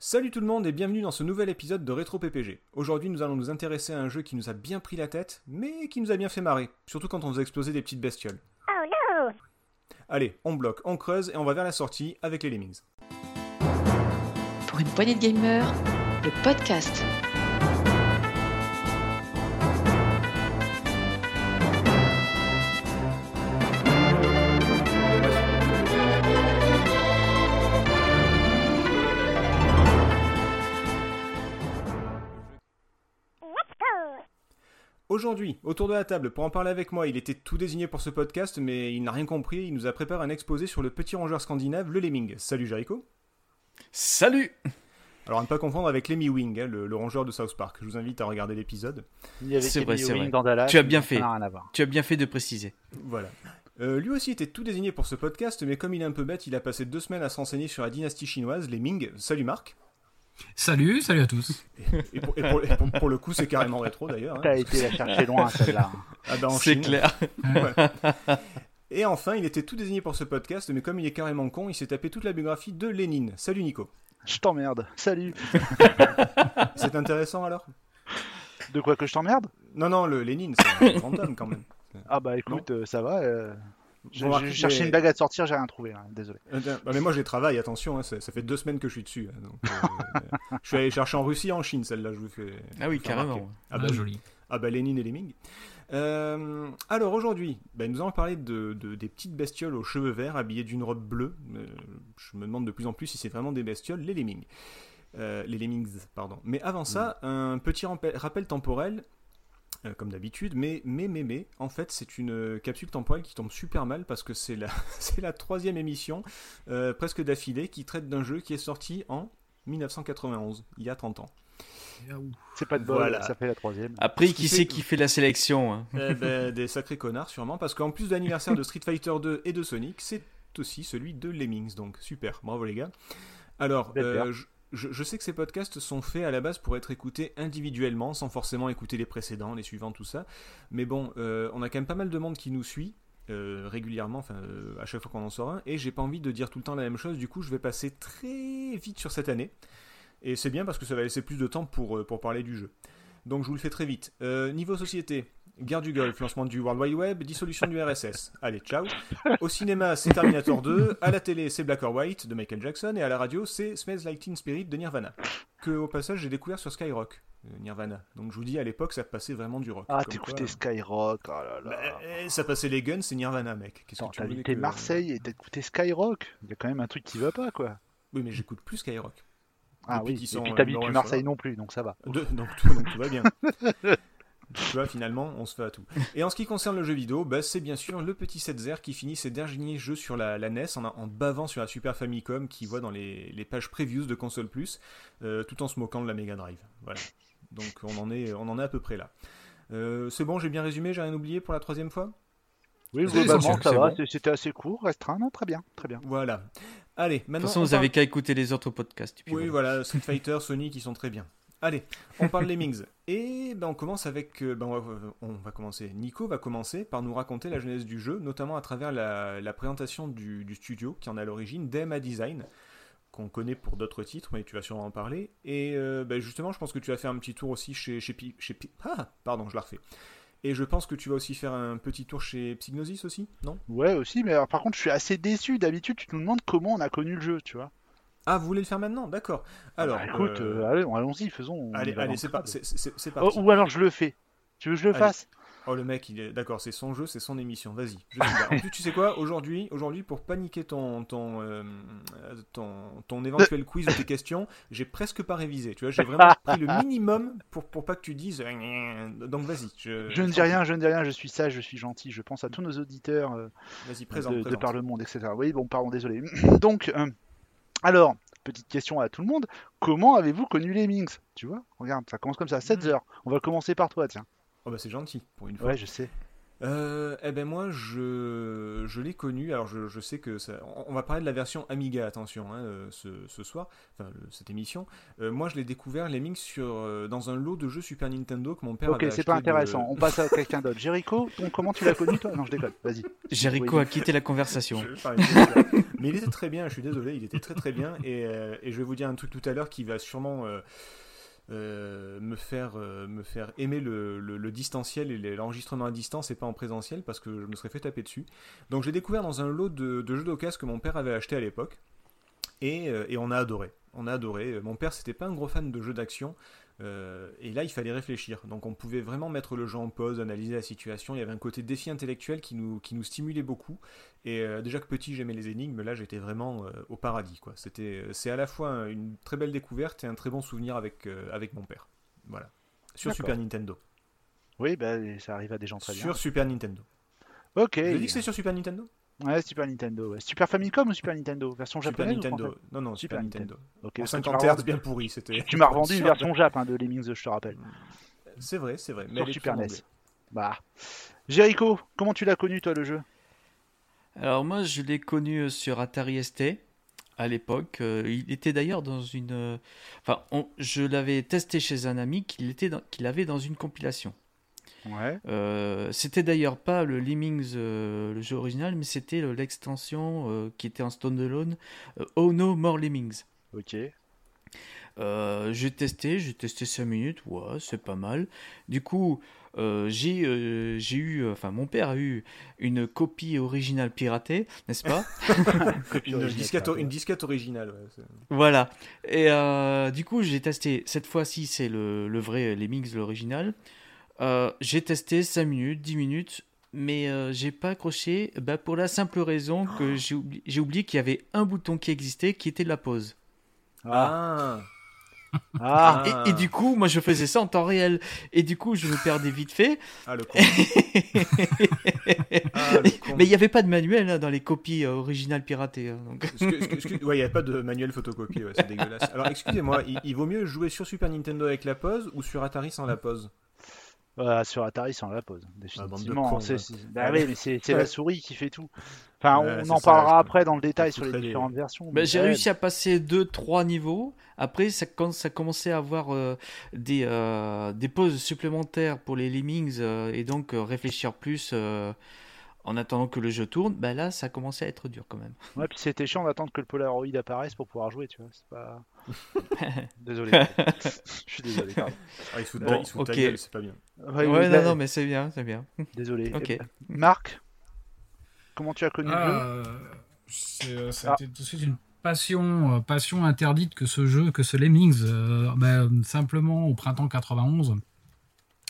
Salut tout le monde et bienvenue dans ce nouvel épisode de Rétro PPG. Aujourd'hui, nous allons nous intéresser à un jeu qui nous a bien pris la tête, mais qui nous a bien fait marrer, surtout quand on faisait exploser des petites bestioles. Oh no Allez, on bloque, on creuse et on va vers la sortie avec les Lemmings. Pour une poignée de gamers, le podcast. Aujourd'hui, autour de la table, pour en parler avec moi, il était tout désigné pour ce podcast, mais il n'a rien compris, il nous a préparé un exposé sur le petit rongeur scandinave, le Lemming. Salut Jericho Salut Alors à ne pas confondre avec Lemmy Wing, hein, le, le rongeur de South Park. Je vous invite à regarder l'épisode. Il y avait C'est vrai, Owing vrai. dans Dallas, Tu as bien fait. n'a rien à voir. Tu as bien fait de préciser. Voilà. Euh, lui aussi était tout désigné pour ce podcast, mais comme il est un peu bête, il a passé deux semaines à se renseigner sur la dynastie chinoise, les Ming. Salut Marc. Salut, salut à tous. Et pour, et pour- et pour- pour le coup, c'est carrément rétro d'ailleurs. hein. T'as été la chercher loin, celle-là. Ah bah, en C'est Chine. clair. Et enfin, il était tout désigné pour ce podcast, mais comme il est carrément con, il s'est tapé toute la biographie de Lénine. Salut Nico. Je t'emmerde. Salut. C'est intéressant alors? De quoi que je t'emmerde? Non, non, le Lénine, c'est un grand homme quand même. Ah bah écoute, euh, ça va. euh, J'ai cherché une blague à te sortir, j'ai rien trouvé. hein, Désolé. Euh, bah, mais moi, je les travaille, attention, hein, ça, ça fait deux semaines que je suis dessus. hein, donc, euh, je suis allé chercher en Russie en Chine, celle-là, je vous fais. Ah oui, carrément. Ah Ah, bah, oui. joli. Ah bah Lénine et les Ming. Euh, alors aujourd'hui, bah, nous allons parler de, de- des petites bestioles aux cheveux verts habillées d'une robe bleue. Euh, je me demande de plus en plus si c'est vraiment des bestioles, les Lemmings. Euh, les Lemmings, pardon. Mais avant ça, un petit rappel temporel, euh, comme d'habitude, mais, mais, mais, mais, en fait, c'est une euh, capsule temporelle qui tombe super mal parce que c'est la, c'est la troisième émission, euh, presque d'affilée, qui traite d'un jeu qui est sorti en 1991, il y a 30 ans. C'est pas de bol, Voilà. ça fait la troisième. Après, qui qui que- qui fait la sélection hein Eh ben, des sacrés connards sûrement, parce qu'en plus de l'anniversaire de Street Fighter 2 et de Sonic, c'est aussi celui de Lemmings, donc super, bravo les gars. Alors, euh, je, je- sais que ces podcasts sont faits à la base pour être écoutés individuellement, sans forcément écouter les précédents, les suivants, tout ça. Mais bon, euh, on a quand même pas mal de monde qui nous suit. euh, régulièrement, enfin euh, à chaque fois qu'on en sort un, et j'ai pas envie de dire tout le temps la même chose, du coup je vais passer très vite sur cette année, et c'est bien parce que ça va laisser plus de temps pour, pour parler du jeu. Donc je vous le fais très vite. Niveau société, guerre du Golfe, lancement du World Wide Web, dissolution du RSS. Allez, ciao. Au cinéma, c'est Terminator 2. À la télé, c'est Black or White de Michael Jackson. Et à la radio, c'est Smells Like Teen Spirit de Nirvana. Que au passage, j'ai découvert sur Skyrock, euh, Nirvana. Donc je vous dis, à l'époque, ça passait vraiment du rock. Ah, t'écoutais Skyrock, oh là bah, là. eh, ça passait les guns, c'est Nirvana, mec. Qu'est-ce que tu t'as voulais que- Marseille et écouté Skyrock? Il y a quand même un truc qui va pas, quoi. Oui, mais j'écoute plus Skyrock. Ah Depuis oui, et puis euh, t'habites plus Marseille non plus, donc ça va. De- donc, tout, donc tout va bien. tu vois, finalement, on se fait à tout. Et en ce qui concerne le jeu vidéo, bah, c'est bien sûr le petit Setzer qui finit ses derniers jeux sur la, la NES en, en bavant sur la Super Famicom qui voit dans les, les pages previews de Console Plus, euh, tout en se moquant de la Mega Drive. Voilà. Donc on en est, on en est à peu près là. Euh, c'est bon, j'ai bien résumé, j'ai rien oublié pour la troisième fois? Oui, globalement, ça va, bon. c'était assez court, restreint, non, très bien, très bien. Voilà. Allez, De maintenant. toute façon, on vous parle- avez qu'à écouter les autres podcasts. Oui, voilà. voilà, Street Fighter, Sonic, ils sont très bien. Allez, on parle Lemmings. Et ben, on commence avec. euh, ben, on, va, on va commencer. Nico va commencer par nous raconter la genèse du jeu, notamment à travers la, la présentation du, du studio qui en est à l'origine, DMA Design, qu'on connaît pour d'autres titres, mais tu vas sûrement en parler. Et euh, ben, justement, je pense que tu vas faire un petit tour aussi chez. chez, ah, pardon, je la refais. Et je pense que tu vas aussi faire un petit tour chez Psygnosis aussi, non? Ouais, aussi, mais alors, par contre, je suis assez déçu. D'habitude, tu nous demandes comment on a connu le jeu, tu vois. Ah, vous voulez le faire maintenant? D'accord. Alors, Bah, écoute, euh, euh, allez, allons-y, faisons. on allez, allez, c'est par- Oh, parti. ou alors je le fais. Tu veux que je le Allez. fasse? Oh le mec, il est d'accord, c'est son jeu, c'est son émission. Vas-y. en plus, tu sais quoi Aujourd'hui, aujourd'hui, pour paniquer ton ton, euh, ton ton éventuel quiz ou tes questions, j'ai presque pas révisé. Tu vois, j'ai vraiment pris le minimum pour pour pas que tu dises. Donc vas-y. Je, Je ne dis rien, je ne dis rien, je suis sage, je suis gentil, je pense à tous nos auditeurs euh, Vas-y, présente. de, par le monde, etc. Oui, bon, pardon, désolé. Donc, euh, alors, petite question à tout le monde, comment avez-vous connu les Minx? Tu vois, regarde, ça commence comme ça, 7 Hmm. heures. On va commencer par toi, tiens. Oh bah c'est gentil pour une fois. Ouais, je sais. Euh, eh ben moi, je, je l'ai connu. Alors, je, je sais que ça. On va parler de la version Amiga, attention, hein, euh, ce, ce soir, enfin le- cette émission. Euh, moi, je l'ai découvert Lemmings sur dans un lot de jeux Super Nintendo que mon père Ok, c'est pas de- intéressant. On passe à quelqu'un d'autre. Jericho, ton- comment tu l'as connu toi? Non, je déconne. Vas-y. Jericho Oui. a quitté la conversation. Je- Mais il était très bien, je suis désolé, il était très très bien. Et, euh, et je vais vous dire un truc tout à l'heure qui va sûrement euh, euh, me, faire, me faire aimer le distanciel et l'enregistrement à distance et pas en présentiel parce que je me serais fait taper dessus. Donc j'ai découvert dans un lot de, de jeux d'occasion que mon père avait acheté à l'époque. Et, euh, et on a adoré. On a adoré. Mon père, c'était pas un gros fan de jeux d'action. Euh, et là, il fallait réfléchir. Donc, on pouvait vraiment mettre le jeu en pause, analyser la situation. Il y avait un côté défi intellectuel qui nous, qui nous stimulait beaucoup. Et euh, déjà que petit, j'aimais les énigmes. Là, j'étais vraiment euh, au paradis. Quoi. C'était, c'est à la fois une très belle découverte et un très bon souvenir avec, avec mon père. Voilà. Sur D'accord. Super Nintendo. Oui, bah, ça arrive à des gens très bien. Sur Super Nintendo. Ok. Vous avez dit que c'est sur Super Nintendo? Ouais, Super Nintendo. ouais. Super Famicom ou Super Nintendo Version Super japonaise Nintendo. Non, non, Super, Super Nintendo. Ok, En parce que tu 50 m'as Hz bien pourri. C'était. Tu m'as revendu une version Jap hein, de Lemmings, je te rappelle. C'est vrai, c'est vrai. Mais Sur Super NES. anglais. Bah. Jericho, comment tu l'as connu toi le jeu? Alors moi, je l'ai connu euh, sur Atari ST à l'époque. Euh, il était d'ailleurs dans une... euh, Enfin, on- je l'avais testé chez un ami qu'il était dans- qu'il avait dans une compilation. Ouais. Euh, c'était d'ailleurs pas le Lemmings, euh, le jeu original, mais c'était le- l'extension euh, qui était en standalone, euh, Oh No More Lemmings. Ok. Euh, j'ai testé, j'ai testé 5 minutes, ouais, c'est pas mal. Du coup, euh, j'ai euh, j'ai eu, enfin mon père a eu une copie originale piratée, n'est-ce pas? Une originale, disquette, quoi. une disquette originale. ouais, c'est- Voilà. Et euh, du coup, j'ai testé, cette fois-ci c'est le, le vrai Lemmings, l'original. Euh, j'ai testé 5 minutes, 10 minutes, mais euh, j'ai pas accroché bah, pour la simple raison que j'ai oubli- j'ai oublié qu'il y avait un bouton qui existait qui était la pause. Ah. Ah, Ah. Ah. Et, et du coup, moi je faisais ça en temps réel. Et du coup, je me perdais vite fait. ah, le con. Ah, le con. Mais il n'y avait pas de manuel hein, dans les copies euh, originales piratées. hein, donc. Ouais, il n'y a pas de manuel photocopié, ouais, c'est dégueulasse. Alors, excusez-moi, il, il vaut mieux jouer sur Super Nintendo avec la pause ou sur Atari sans la pause? Voilà, sur Atari sans la pause, Ah, bande de définitivement. cons, C'est- bah Ah, mais- c'est la souris qui fait tout. Enfin, Ouais, on en ça, parlera je- après dans le détail sur les différentes versions. Mais j'ai réussi à passer 2-3 niveaux. Après, ça, quand ça commençait à avoir euh, des, euh, des pauses supplémentaires pour les lemmings euh, et donc euh, réfléchir plus euh, en attendant que le jeu tourne, ben là, ça commençait à être dur quand même. Ouais, puis c'était chiant d'attendre que le Polaroid apparaisse pour pouvoir jouer, tu vois. C'est pas. désolé. Je suis désolé. pardon. Ah, il se fout de, Bon, fout ta ok. gueule, c'est pas bien. Ouais, non, là- non, mais c'est bien, c'est bien. Désolé. Ok. Eh ben, Marc, comment tu as connu le jeu Ah, euh, ça a Ah. été tout de suite une passion, euh, passion interdite que ce jeu, que ce Lemmings, euh, ben, simplement au printemps 91.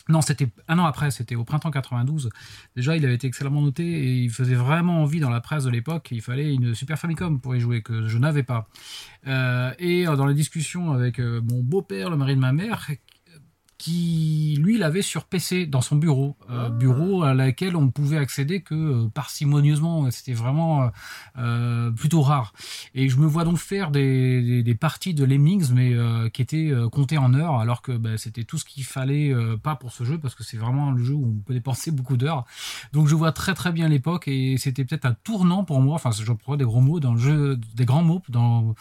Non, c'était un an après, c'était au printemps 92. Déjà, il avait été excellemment noté et il faisait vraiment envie dans la presse de l'époque. Il fallait une Super Famicom pour y jouer, que je n'avais pas. Euh, et euh, dans les discussions avec euh, mon beau-père, le mari de ma mère, qui lui l'avait sur PC dans son bureau, euh, Ah. bureau à laquelle on pouvait accéder que euh, parcimonieusement, c'était vraiment euh, euh, plutôt rare. Et je me vois donc faire des, des, des parties de Lemmings, mais euh, qui étaient comptées en heures, alors que bah, c'était tout ce qu'il fallait euh, pas pour ce jeu, parce que c'est vraiment le jeu où on peut dépenser beaucoup d'heures. Donc je vois très très bien l'époque, et c'était peut-être un tournant pour moi, enfin je prends des gros mots dans le jeu, des grands mots dans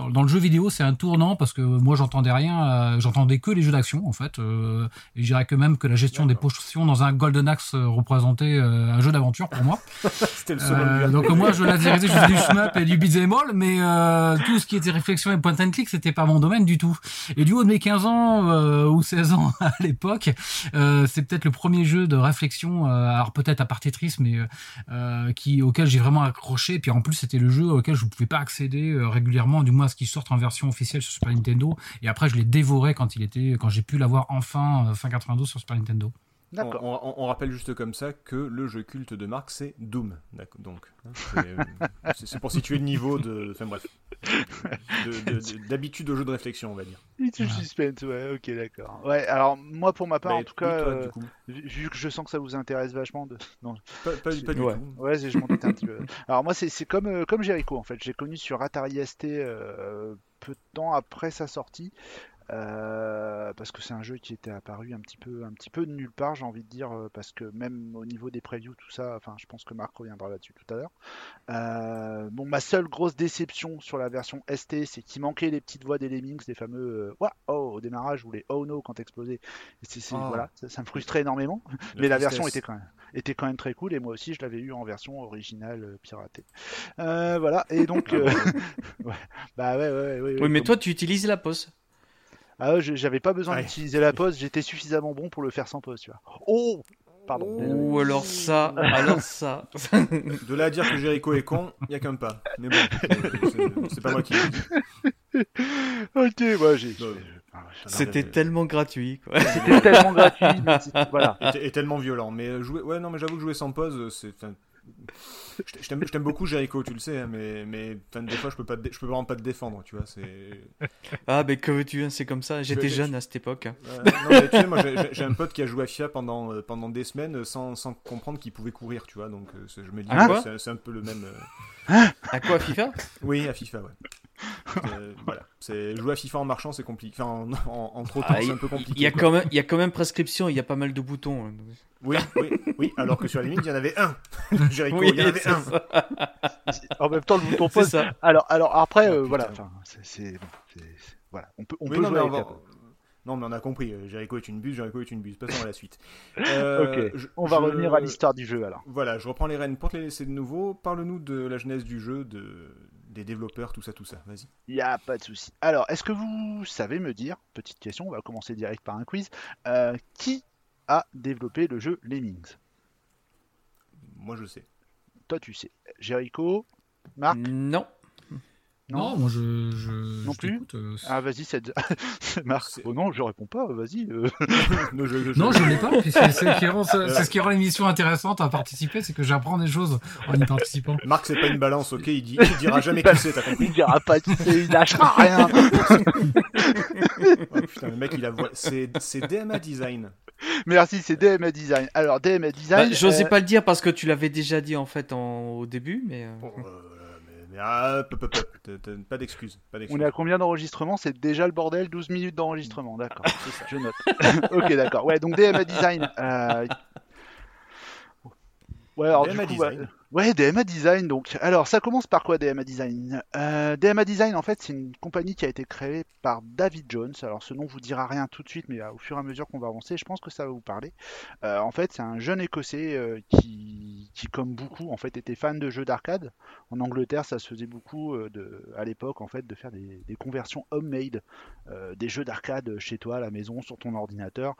dans, dans le jeu vidéo, c'est un tournant parce que moi j'entendais rien, euh, j'entendais que les jeux d'action en fait. euh, et je dirais que même que la gestion des potions dans un Golden Axe euh, représentait un jeu d'aventure pour moi. C'était le du donc moi je laserisais, je faisais du shmup et du beat'em all, mais tout ce qui était réflexion et point and click, c'était pas mon domaine du tout. Et du haut de mes 15 ans ou 16 ans à l'époque, c'est peut-être le premier jeu de réflexion, alors peut-être à part Tetris, mais qui auquel j'ai vraiment accroché. Et puis en plus c'était le jeu auquel je ne pouvais pas accéder régulièrement, du moins ce qui sorte en version officielle sur Super Nintendo. Et après je l'ai dévoré quand il était, quand j'ai pu l'avoir enfin euh, fin 92 sur Super Nintendo. On, D'accord. on- on- on rappelle juste comme ça que le jeu culte de Marc c'est Doom. D'accord, Donc, hein, c'est pour situer le niveau de. Enfin bref. De- de- de- D'habitude au jeu de réflexion, on va dire. Il suspense, ouais, ok, d'accord. Ouais, alors moi pour ma part, Bah, en tout cas, toi, euh, vu que je sens que ça vous intéresse vachement, de... non, Pas, pas- pas du Ouais. tout. Ouais, je m'en doutais un petit peu. Alors moi, c'est c'est comme, euh, comme Jericho, en fait. J'ai connu sur Atari ST euh, peu de temps après sa sortie. Euh, parce que c'est un jeu qui était apparu un petit peu, un petit peu de nulle part, j'ai envie de dire, euh, parce que même au niveau des previews, tout ça, enfin, je pense que Marc reviendra là-dessus tout à l'heure. Euh, bon, ma seule grosse déception sur la version ST, c'est qu'il manquait les petites voix des Lemmings, les fameux euh, oh au démarrage ou les oh no quand explosé. C'est- c'est- Ah. voilà, ça, ça me frustrait énormément. mais la version était quand même, était quand même très cool, et moi aussi, je l'avais eu en version originale piratée. Euh, voilà, et donc, euh, ouais, bah ouais, ouais, ouais, ouais, Oui, mais comme- toi, tu utilises la pause. Ah j'avais pas besoin Ouais. d'utiliser la pause, j'étais suffisamment bon pour le faire sans pause, tu vois. Oh Pardon. Ou alors ça, alors ça. De là à dire que Jericho est con, il y a qu'un pas. Mais bon, c'est- pas moi qui. Ok, ouais, j'ai. Non. Ah, C'était euh, tellement gratuit. Quoi. C'était tellement gratuit, mais voilà. est tellement violent. Mais jouer, ouais, non, mais j'avoue que jouer sans pause, c'est. Je t'aime beaucoup, Jericho, tu le sais, hein, mais, des fois, je peux, pas te dé- je peux vraiment pas te défendre, tu vois. Ah, mais que veux-tu, hein, c'est comme ça. J'étais Je- jeune à cette époque. hein. Non, mais tu sais, moi, j'ai- un pote qui a joué à FIFA pendant, euh, pendant des semaines euh, sans, sans comprendre qu'il pouvait courir, tu vois. Donc, euh, je me dis, Ah, c'est un peu le même. À quoi, FIFA? Oui, à FIFA, ouais. Voilà. C'est jouer à FIFA en marchant, c'est compliqué. Enfin, en, en, en trottant, Ah, c'est il- un peu compliqué. Il y, a quoi. quand même, il y a quand même prescription, il y a pas mal de boutons. hein. Oui, oui, oui. Alors que sur la limite, il y en avait un. Jericho, Oui, il y en avait un. En même temps, le bouton ça. Alors, alors après, Ah, euh, voilà. Enfin, c'est- voilà. On peut, on Oui, peut non, jouer mais on va-. Non, mais on a compris. euh, Jericho est une buse, Jericho est une buse. Passons à la suite. Euh, Ok. je- On va je- revenir à l'histoire du jeu alors. Voilà, je reprends les rênes pour te les laisser de nouveau. Parle-nous de la genèse du jeu, de... des développeurs, tout ça, tout ça. Vas-y. Il n'y a pas de souci. Alors, est-ce que vous savez me dire, petite question, on va commencer direct par un quiz, euh, qui a développé le jeu Lemmings? Moi, je sais. Toi, tu sais. Jericho Marc? Non. Non, moi je. je Non je plus euh, Ah, vas-y, c'est Marc. C'est- Oh non, je réponds pas, vas-y. euh. Non, je, je- Non, je ne l'ai pas. C'est c'est ce qui rend c'est qui l'émission intéressante à participer, c'est que j'apprends des choses en y participant. Marc, c'est pas une balance, ok il, dit, il dira jamais qui c'est, t'as compris Il dira pas, tu sais, il lâchera rien. Oh, Putain, le mec, il a voix. C'est c'est DMA Design. Merci, c'est DMA Design. Alors, DMA Bah, Design. J'osais euh, pas le dire parce que tu l'avais déjà dit en fait en- au début, mais. Bon, euh, mais ah, pop, pop, pop. T'as- t'as- Pas d'excuses. On est à combien d'enregistrements? C'est déjà le bordel, 12 minutes d'enregistrement, d'accord. C'est ça. Je note. ok, d'accord. Ouais, donc DMA Design. euh, Ouais, alors DMA du coup, Design. ouais, ouais, DMA Design. Donc, alors, ça commence par quoi DMA Design? Euh, DMA Design, en fait, c'est une compagnie qui a été créée par David Jones. Alors, ce nom vous dira rien tout de suite, mais au fur et à mesure qu'on va avancer, je pense que ça va vous parler. Euh, en fait, c'est un jeune Écossais euh, qui, qui, comme beaucoup, en fait, était fan de jeux d'arcade. En Angleterre, ça se faisait beaucoup euh, de, à l'époque, en fait, de faire des, des conversions homemade, euh, des jeux d'arcade chez toi, à la maison, sur ton ordinateur.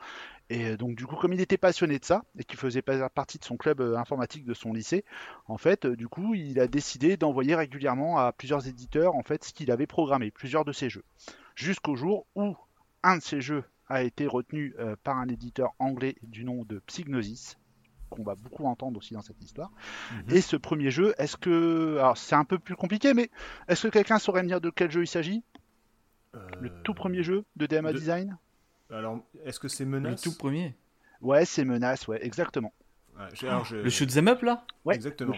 Et euh, donc, du coup, comme il était passionné de ça et qu'il faisait partie de son club informatique de son lycée, en fait, euh, du coup, il a décidé d'envoyer régulièrement à plusieurs éditeurs, en fait, ce qu'il avait programmé, plusieurs de ses jeux, jusqu'au jour où un de ces jeux a été retenu euh, par un éditeur anglais du nom de Psygnosis qu'on va beaucoup entendre aussi dans cette histoire. Mhm. Et ce premier jeu, est-ce que... Alors c'est un peu plus compliqué, mais est-ce que quelqu'un saurait me dire de quel jeu il s'agit? Le Euh, tout premier jeu de DMA de- Design? Alors, est-ce que c'est le menace tout premier? Ouais, c'est Menace, ouais, exactement. Ouais, alors, Le shoot 'em up là Ouais, Exactement.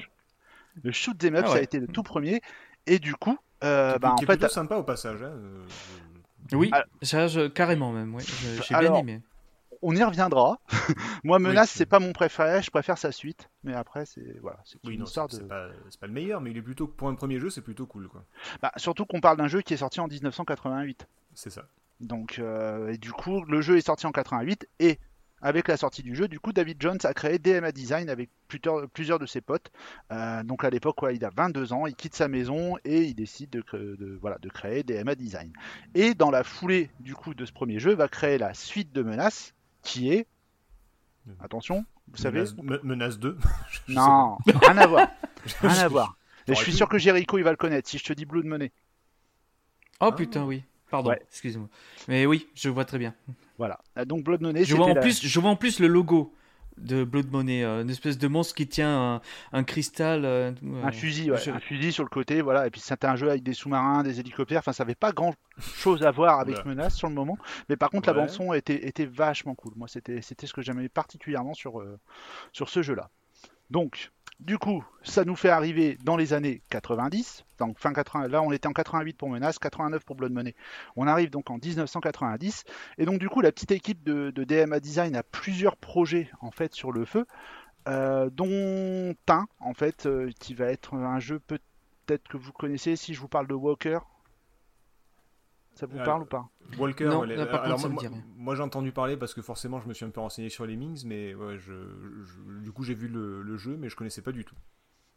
Le shoot them up, Ah ça a été le tout premier. Et du coup, euh, Qui est- bah, en qui est fait, plutôt sympa au passage. hein, euh, Oui, ça, je- carrément même. Ouais. Je- J'ai Alors, bien aimé. on y reviendra. Moi, Menace, Oui. c'est pas mon préféré, je préfère sa suite. Mais après, c'est voilà, c'est Oui, une non, histoire c'est de. c'est pas, c'est pas le meilleur, mais il est plutôt pour un premier jeu, c'est plutôt cool, quoi. Bah, surtout qu'on parle d'un jeu qui est sorti en 1988. C'est ça. Donc, euh, et du coup, le jeu est sorti en 88 et avec la sortie du jeu, du coup, David Jones a créé DMA Design avec plusieurs, plusieurs de ses potes. Euh, donc à l'époque, ouais, il a 22 ans, il quitte sa maison et il décide de, cré- de- voilà, de créer DMA Design. Et dans la foulée du coup de ce premier jeu, va créer la suite de menaces qui est, attention, vous savez, Menace, Me- menace 2. Je sais non, rien à voir, rien à voir. Et je suis sûr que Jericho il va le connaître si je te dis Blood Money. Oh Ah. putain, oui. Pardon, Ouais. excuse-moi. Mais oui, je vois très bien. Voilà. Euh, Donc Blood Money, Je vois, en la- plus, je vois en plus le logo de Blood Money, euh, une espèce de monstre qui tient un, un cristal. euh, Un fusil, ouais, je- un fusil sur le côté, voilà. Et puis c'était un jeu avec des sous-marins, des hélicoptères. Enfin, ça avait pas grand chose à voir avec. Menace sur le moment. Mais par contre, la Ouais. bande son était, était vachement cool. Moi, c'était c'était ce que j'aimais particulièrement sur euh, sur ce jeu-là. Donc du coup, ça nous fait arriver dans les années 90. Donc fin 80, là, on était en 88 pour Menace, 89 pour Blood Money. On arrive donc en 1990. Et donc, du coup, la petite équipe de, de DMA Design a plusieurs projets en fait sur le feu, euh, dont un en fait euh, qui va être un jeu peut-être que vous connaissez si je vous parle de Walker. Ça vous Euh, parle ou pas? Walker, Non, ouais, là, par alors contre, moi, j'ai entendu parler parce que forcément je me suis un peu renseigné sur les Mings, mais ouais, je, je- du coup j'ai vu le, le jeu, mais je connaissais pas du tout.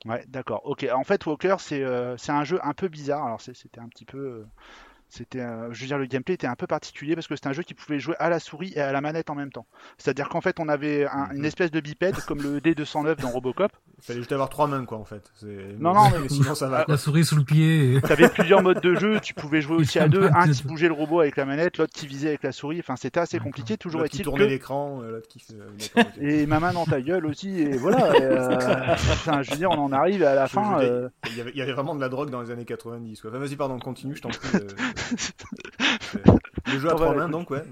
Ouais, d'accord. Ok. En fait, Walker, c'est euh, c'est un jeu un peu bizarre. Alors, c'était un petit peu. Euh, C'était, euh, je veux dire, le gameplay était un peu particulier parce que c'était un jeu qui pouvait jouer à la souris et à la manette en même temps. C'est-à-dire qu'en fait, on avait un- une Mhm. espèce de bipède comme le D209 dans Robocop. Il fallait juste avoir trois mains quoi en fait. C'est- Non, non, mais sinon ça va. quoi. La souris sous le pied. et- Tu avais plusieurs modes de jeu. Tu pouvais jouer aussi à deux. Un qui bougeait le robot avec la manette, l'autre qui visait avec la souris. Enfin, c'était assez compliqué. Toujours qui est-il tournait que l'écran, euh, l'autre qui euh, et ma main dans ta gueule aussi. Et voilà. et, euh, enfin, je veux dire, on en arrive à la Je- fin. euh, il, y avait, il y avait vraiment de la drogue dans les années 90. Quoi. Enfin, vas-y, pardon, continue, je t'en prie. le jeu à trois mains, donc, ouais.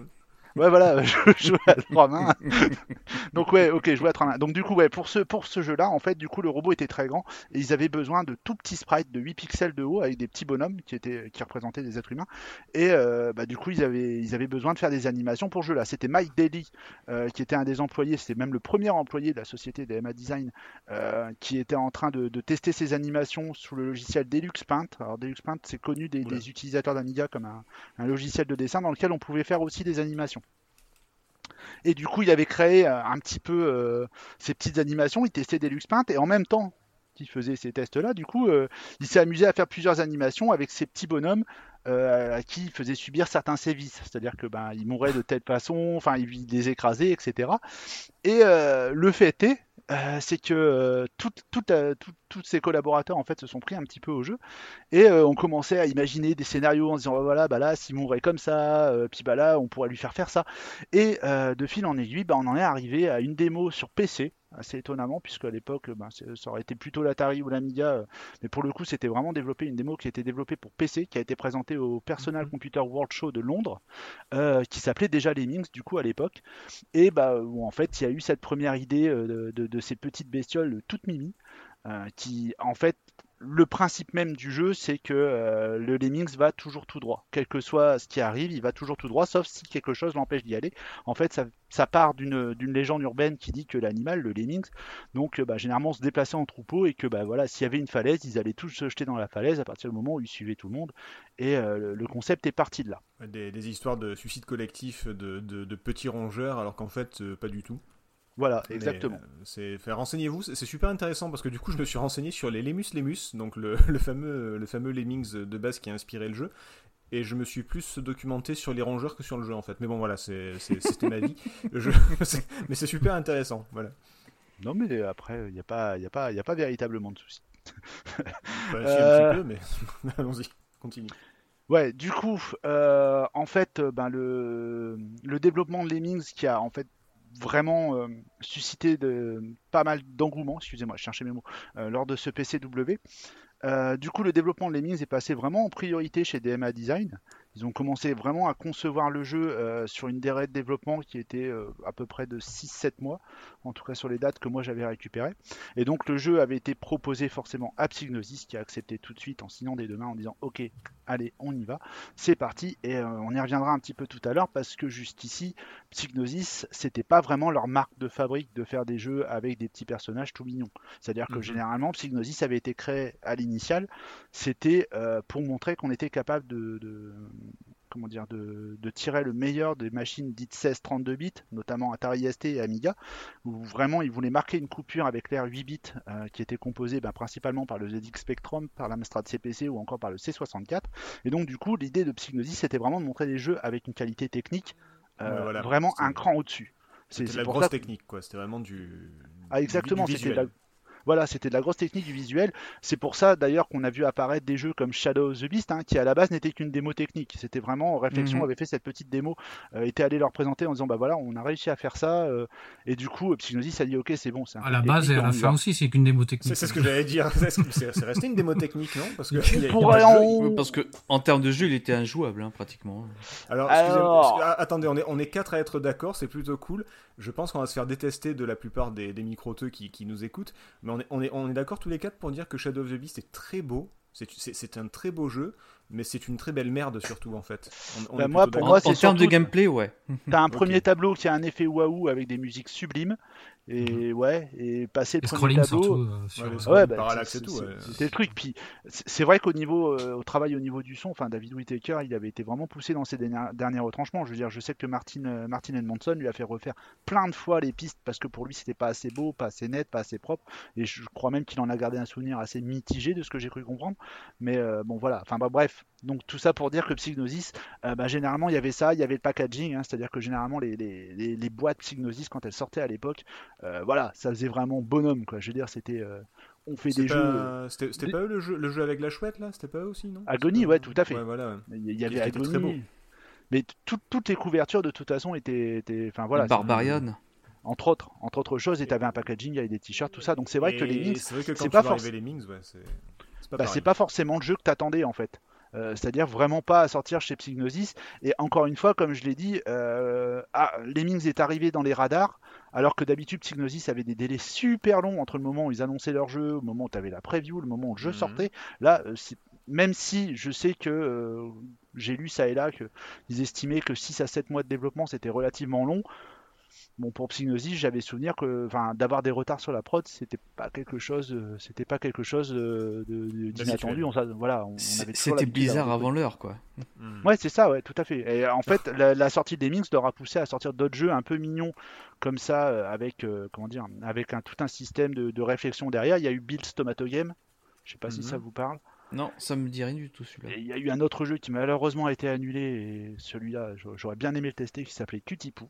Ouais, voilà, je jouais à trois mains. Donc ouais, ok, je jouais à trois mains. Donc du coup, ouais, pour ce, pour ce jeu-là, en fait, du coup, le robot était très grand et ils avaient besoin de tout petits sprites de 8 pixels de haut avec des petits bonhommes qui étaient, qui représentaient des êtres humains. Et euh, bah, du coup, ils avaient, ils avaient besoin de faire des animations pour ce jeu-là. C'était Mike Daly, euh, qui était un des employés, c'était même le premier employé de la société DMA Design, euh, qui était en train de, de tester ses animations sous le logiciel Deluxe Paint. Alors Deluxe Paint, c'est connu des, des utilisateurs d'Amiga comme un, un logiciel de dessin dans lequel on pouvait faire aussi des animations. Et du coup, il avait créé euh, un petit peu euh, ces petites animations, il testait Deluxe Paint, et en même temps qu'il faisait ces tests-là, du coup, euh, il s'est amusé à faire plusieurs animations avec ces petits bonhommes euh, à qui il faisait subir certains sévices. C'est-à-dire que ben, mouraient de telle façon, enfin, il les écrasait, etc. Et le fait est, euh, c'est que euh, euh, tous ses collaborateurs en fait se sont pris un petit peu au jeu et on commençait à imaginer des scénarios en se disant voilà bah là s'il mourrait comme ça puis bah là on pourrait lui faire faire ça. Et de fil en aiguille bah, on en est arrivé à une démo sur PC assez étonnamment puisque à l'époque c'est- ça aurait été plutôt l'Atari ou l'Amiga euh, mais pour le coup c'était vraiment développé une démo qui a été développée pour PC qui a été présentée au Personal Computer World Show de Londres euh, qui s'appelait déjà Lemmings du coup à l'époque. Et bah où en fait il y a eu cette première idée euh, de, de- de ces petites bestioles toutes mimi euh, qui en fait le principe même du jeu, c'est que euh, le Lemmings va toujours tout droit. Quel que soit ce qui arrive, il va toujours tout droit, sauf si quelque chose l'empêche d'y aller. En fait, ça, part d'une légende urbaine qui dit que l'animal, le Lemmings, donc euh, bah, généralement se déplaçait en troupeau et que bah, voilà, s'il y avait une falaise, ils allaient tous se jeter dans la falaise à partir du moment où ils suivaient tout le monde. Et euh, le- concept est parti de là. Des, histoires de suicide collectif de, petits rongeurs, alors qu'en fait, pas du tout. Voilà, Mais, exactement. euh, c'est, renseignez-vous, c'est super intéressant parce que du coup, je me suis renseigné sur les Lemus Lemus, donc le, le fameux, le fameux Lemmings de base qui a inspiré le jeu. Et je me suis plus documenté sur les rongeurs que sur le jeu en fait. Mais bon, voilà, c'était ma vie. Je- mais c'est super intéressant. Voilà. Non, mais après, il n'y a, pas- y a, pas- y a pas véritablement de souci. Enfin, si, Euh. un petit peu, mais allons-y, continue. Ouais, du coup, euh, en fait, euh, ben, le, le développement de Lemmings qui a en fait vraiment euh, suscité pas mal d'engouement, excusez-moi, je cherchais mes mots, euh, lors de ce PCW. Euh, du coup, le développement de Lemmings est passé vraiment en priorité chez DMA Design. Ils ont commencé vraiment à concevoir le jeu sur une durée de développement qui était à peu près de 6-7 mois, en tout cas sur les dates que moi j'avais récupérées. Et donc le jeu avait été proposé forcément à Psygnosis qui a accepté tout de suite en signant des deux mains en disant ok, allez, on y va, c'est parti. Et euh, on y reviendra un petit peu tout à l'heure parce que jusqu'ici, Psygnosis, c'était pas vraiment leur marque de fabrique de faire des jeux avec des petits personnages tout mignons. C'est-à-dire que Mhm. généralement, Psygnosis avait été créé à l'initial, c'était euh, pour montrer qu'on était capable de, de- comment dire, de, de tirer le meilleur des machines dites 16-32 bits, notamment Atari ST et Amiga, où vraiment ils voulaient marquer une coupure avec l'air 8 bits euh, qui était composé ben, principalement par le ZX Spectrum, par l'Amstrad CPC ou encore par le C64. Et donc du coup, l'idée de Psygnosis, c'était vraiment de montrer des jeux avec une qualité technique euh, voilà. vraiment un cran au-dessus. C'est la grosse ça technique, quoi. C'était vraiment du. ah, exactement, c'était la... Voilà, c'était de la grosse technique du visuel. C'est pour ça d'ailleurs qu'on a vu apparaître des jeux comme Shadow of the Beast, hein, qui à la base n'était qu'une démo technique. C'était vraiment Réflexion Mhm. avait fait cette petite démo, euh, était allé leur présenter en disant bah voilà, on a réussi à faire ça. euh, et du coup, Psygnosis a dit ok, c'est bon. À la base et technique, à la fin aussi, c'est qu'une démo technique. C'est ce que j'allais dire. C'est resté une démo technique, non? Parce que il y a- jeu. en- Parce que en termes de jeu, il était injouable hein, pratiquement. Alors, ah, attendez, on est, on est quatre à être d'accord, c'est plutôt cool. Je pense qu'on va se faire détester de la plupart des, des microteux qui, qui nous écoutent, mais on est, on est, on est d'accord tous les quatre pour dire que Shadow of the Beast est très beau. C'est- C'est c'est un très beau jeu, mais c'est une très belle merde surtout en fait. On- on Bah, moi, pour moi, c'est en termes de gameplay, ouais. T'as un premier tableau qui a un effet waouh avec des musiques sublimes. Et ouais, et passer le Et premier tableau. surtout. euh, sur- Ouais, les Ouais, scrolling bah, parallaxe c'est- et tout, c'est- ouais. C'était le truc. Puis c'est c'est vrai qu'au niveau, euh, au travail au niveau du son, enfin David Whittaker, il avait été vraiment poussé dans ses derniers, derniers retranchements. Je veux dire, je sais que Martin, euh, Martin Edmondson lui a fait refaire plein de fois les pistes parce que pour lui c'était pas assez beau, pas assez net, pas assez propre. Et je crois même qu'il en a gardé un souvenir assez mitigé de ce que j'ai cru comprendre. Mais euh, bon voilà. Enfin bah, bref. Donc tout ça pour dire que Psygnosis, euh, bah, généralement il y avait ça, il y avait le packaging, hein, c'est-à-dire que généralement les, les, les, les boîtes Psygnosis quand elles sortaient à l'époque, euh, voilà, ça faisait vraiment bonhomme quoi. Je veux dire, c'était euh, on fait des jeux. C'était des- pas eux le jeu, le jeu avec la chouette là? C'était pas eux aussi, non? Agony, pas- ouais, tout à fait. Ouais, voilà. ouais. Il y avait très Agony. beau. Mais tout- toutes les couvertures de toute façon étaient, étaient- enfin voilà, Barbarian. entre autres, entre autres choses, et t'avais un packaging avec des t-shirts, tout ça. Donc c'est vrai que les Lynx, C'est vrai que quand c'est tu pas forc- les Minx, ouais, c'est c'est pas bah, pas forcément le jeu que t'attendais en fait. Euh, C'est-à-dire vraiment pas à sortir chez Psygnosis. Et encore une fois, comme je l'ai dit, euh, ah, Lemmings est arrivé dans les radars, alors que d'habitude Psygnosis avait des délais super longs entre le moment où ils annonçaient leur jeu, au moment où tu avais la preview, le moment où le jeu Mhm. sortait. Là, euh, même si je sais que euh, j'ai lu ça et là qu'ils estimaient que 6 à 7 mois de développement c'était relativement long. Bon, pour Psygnosis, j'avais souvenir que, enfin, d'avoir des retards sur la prod, c'était pas quelque chose, euh, c'était pas quelque chose de- de- d'inattendu. Voilà, C'était bizarre avant l'heure, quoi. Hmm. Ouais, c'est ça, ouais, tout à fait. Et en fait, la, la sortie des Minx leur a poussé à sortir d'autres jeux un peu mignons comme ça, euh, avec euh, comment dire, avec un, tout un système de, de réflexion derrière. Il y a eu Bill's Tomato Game. Je sais pas si Mhm. ça vous parle. Non, ça me dit rien du tout, celui-là. Il y a eu un autre jeu qui malheureusement a été annulé et celui-là, j'a- j'aurais bien aimé le tester, qui s'appelait Cutipoo.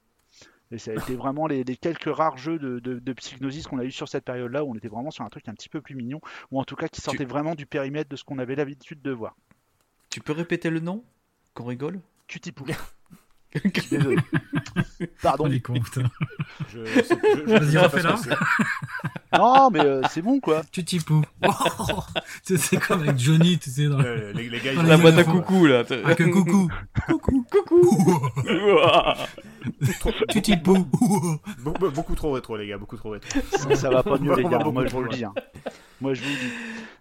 Et ça a été vraiment les, les quelques rares jeux de, de, de Psygnosis qu'on a eu sur cette période-là où on était vraiment sur un truc un petit peu plus mignon, ou en tout cas qui sortait vraiment du périmètre de ce qu'on avait l'habitude de voir. Tu peux répéter le nom? Qu'on rigole? Cutipoo. Désolé. Pardon. Les. Je, je, je- je Non, mais euh, c'est bon quoi. Tutipou. c'est c'est comme avec Johnny, tu sais, dans le... Euh, les, les gars, ils Dans ont- La boîte à coucou, là. Ah, que coucou. Coucou. Coucou. Tutipou. Be- be- beaucoup trop rétro, les gars, beaucoup trop rétro. Ça, ça va pas mieux les gars, moi je vous le dis. hein. Moi je vous le dis.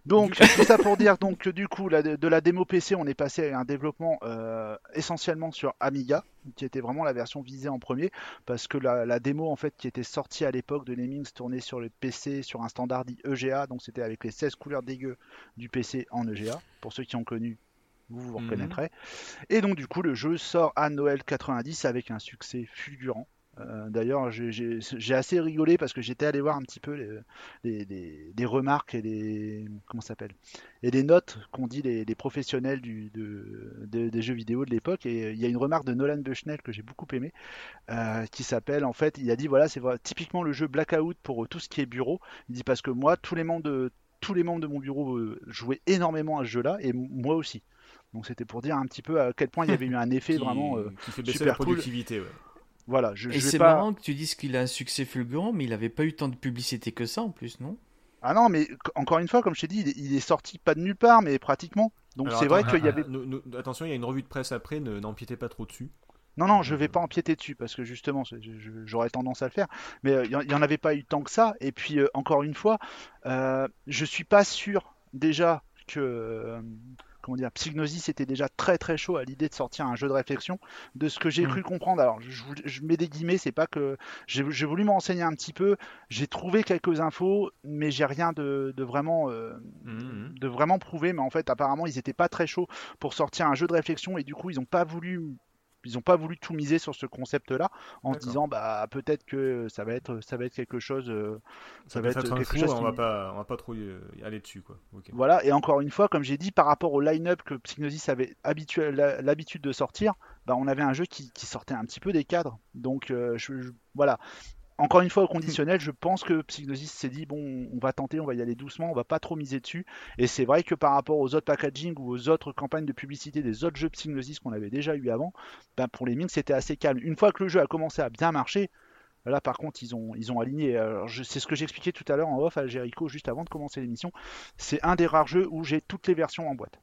Donc tout ça pour dire donc que du coup la- de la démo PC on est passé à un développement euh, essentiellement sur Amiga qui était vraiment la version visée en premier parce que la, la démo en fait qui était sortie à l'époque de Lemmings tournait sur le PC sur un standard dit EGA donc c'était avec les 16 couleurs dégueu du PC en EGA pour ceux qui ont connu vous vous Mhm. reconnaîtrez. Et donc du coup le jeu sort à Noël 90 avec un succès fulgurant Euh, D'ailleurs, j'ai- assez rigolé parce que j'étais allé voir un petit peu les, les, les- les remarques et les comment s'appelle? Et les notes qu'ont dit les, professionnels du, de, de- des jeux vidéo de l'époque. Et il y a une remarque de Nolan Bushnell que j'ai beaucoup aimé, euh, qui s'appelle en fait, il a dit voilà, c'est typiquement le jeu Blackout pour tout ce qui est bureau. Il dit parce que moi, tous les membres de tous les membres de mon bureau euh, jouaient énormément à ce jeu-là et moi aussi. Donc c'était pour dire un petit peu à quel point il y avait eu un effet Qui, vraiment. euh, qui fait baisser super la cool. productivité. ouais. Voilà, je, Et je c'est pas. marrant que tu dises qu'il a un succès fulgurant, mais il avait pas eu tant de publicité que ça en plus, non? Ah non, mais c- encore une fois, comme je t'ai dit, il est, il est sorti pas de nulle part, mais pratiquement. Donc Alors, c'est vrai qu'il y ah, avait. ah, nous- nous- attention, il y a une revue de presse après, ne- n'empiétez pas trop dessus. Non, non, je vais pas empiéter dessus parce que justement, c'est- je- je- j'aurais tendance à le faire. Mais euh, il y en- il y en avait pas eu tant que ça. Et puis euh, encore une fois, euh, je suis pas sûr déjà que euh, comment dire, Psygnosis était déjà très très chaud à l'idée de sortir un jeu de réflexion. De ce que j'ai Mm. cru comprendre, alors je, mets des guillemets, c'est pas que j'ai j'ai voulu me renseigner un petit peu. J'ai trouvé quelques infos, mais j'ai rien de, de vraiment euh, Mhm. de vraiment prouver, mais en fait apparemment ils étaient pas très chauds pour sortir un jeu de réflexion et du coup ils ont pas voulu ils ont pas voulu tout miser sur ce concept-là en se disant bah peut-être que ça va être ça va être quelque chose euh, Ça, va être quelque fou, chose on qui- va pas, on va pas trop y aller dessus, quoi. Voilà et encore une fois comme j'ai dit par rapport au line-up que Psygnosis avait l'habitude de sortir bah on avait un jeu qui, qui sortait un petit peu des cadres. Donc euh, je- je- voilà encore une fois au conditionnel, je pense que Psygnosis s'est dit bon, on va tenter, on va y aller doucement, on va pas trop miser dessus. Et c'est vrai que par rapport aux autres packaging ou aux autres campagnes de publicité des autres jeux Psygnosis qu'on avait déjà eu avant, ben pour les Minx c'était assez calme. Une fois que le jeu a commencé à bien marcher, là par contre ils ont, ils ont aligné. C'est ce que j'expliquais tout à l'heure en off à Jericho juste avant de commencer l'émission. C'est un des rares jeux où j'ai toutes les versions en boîte.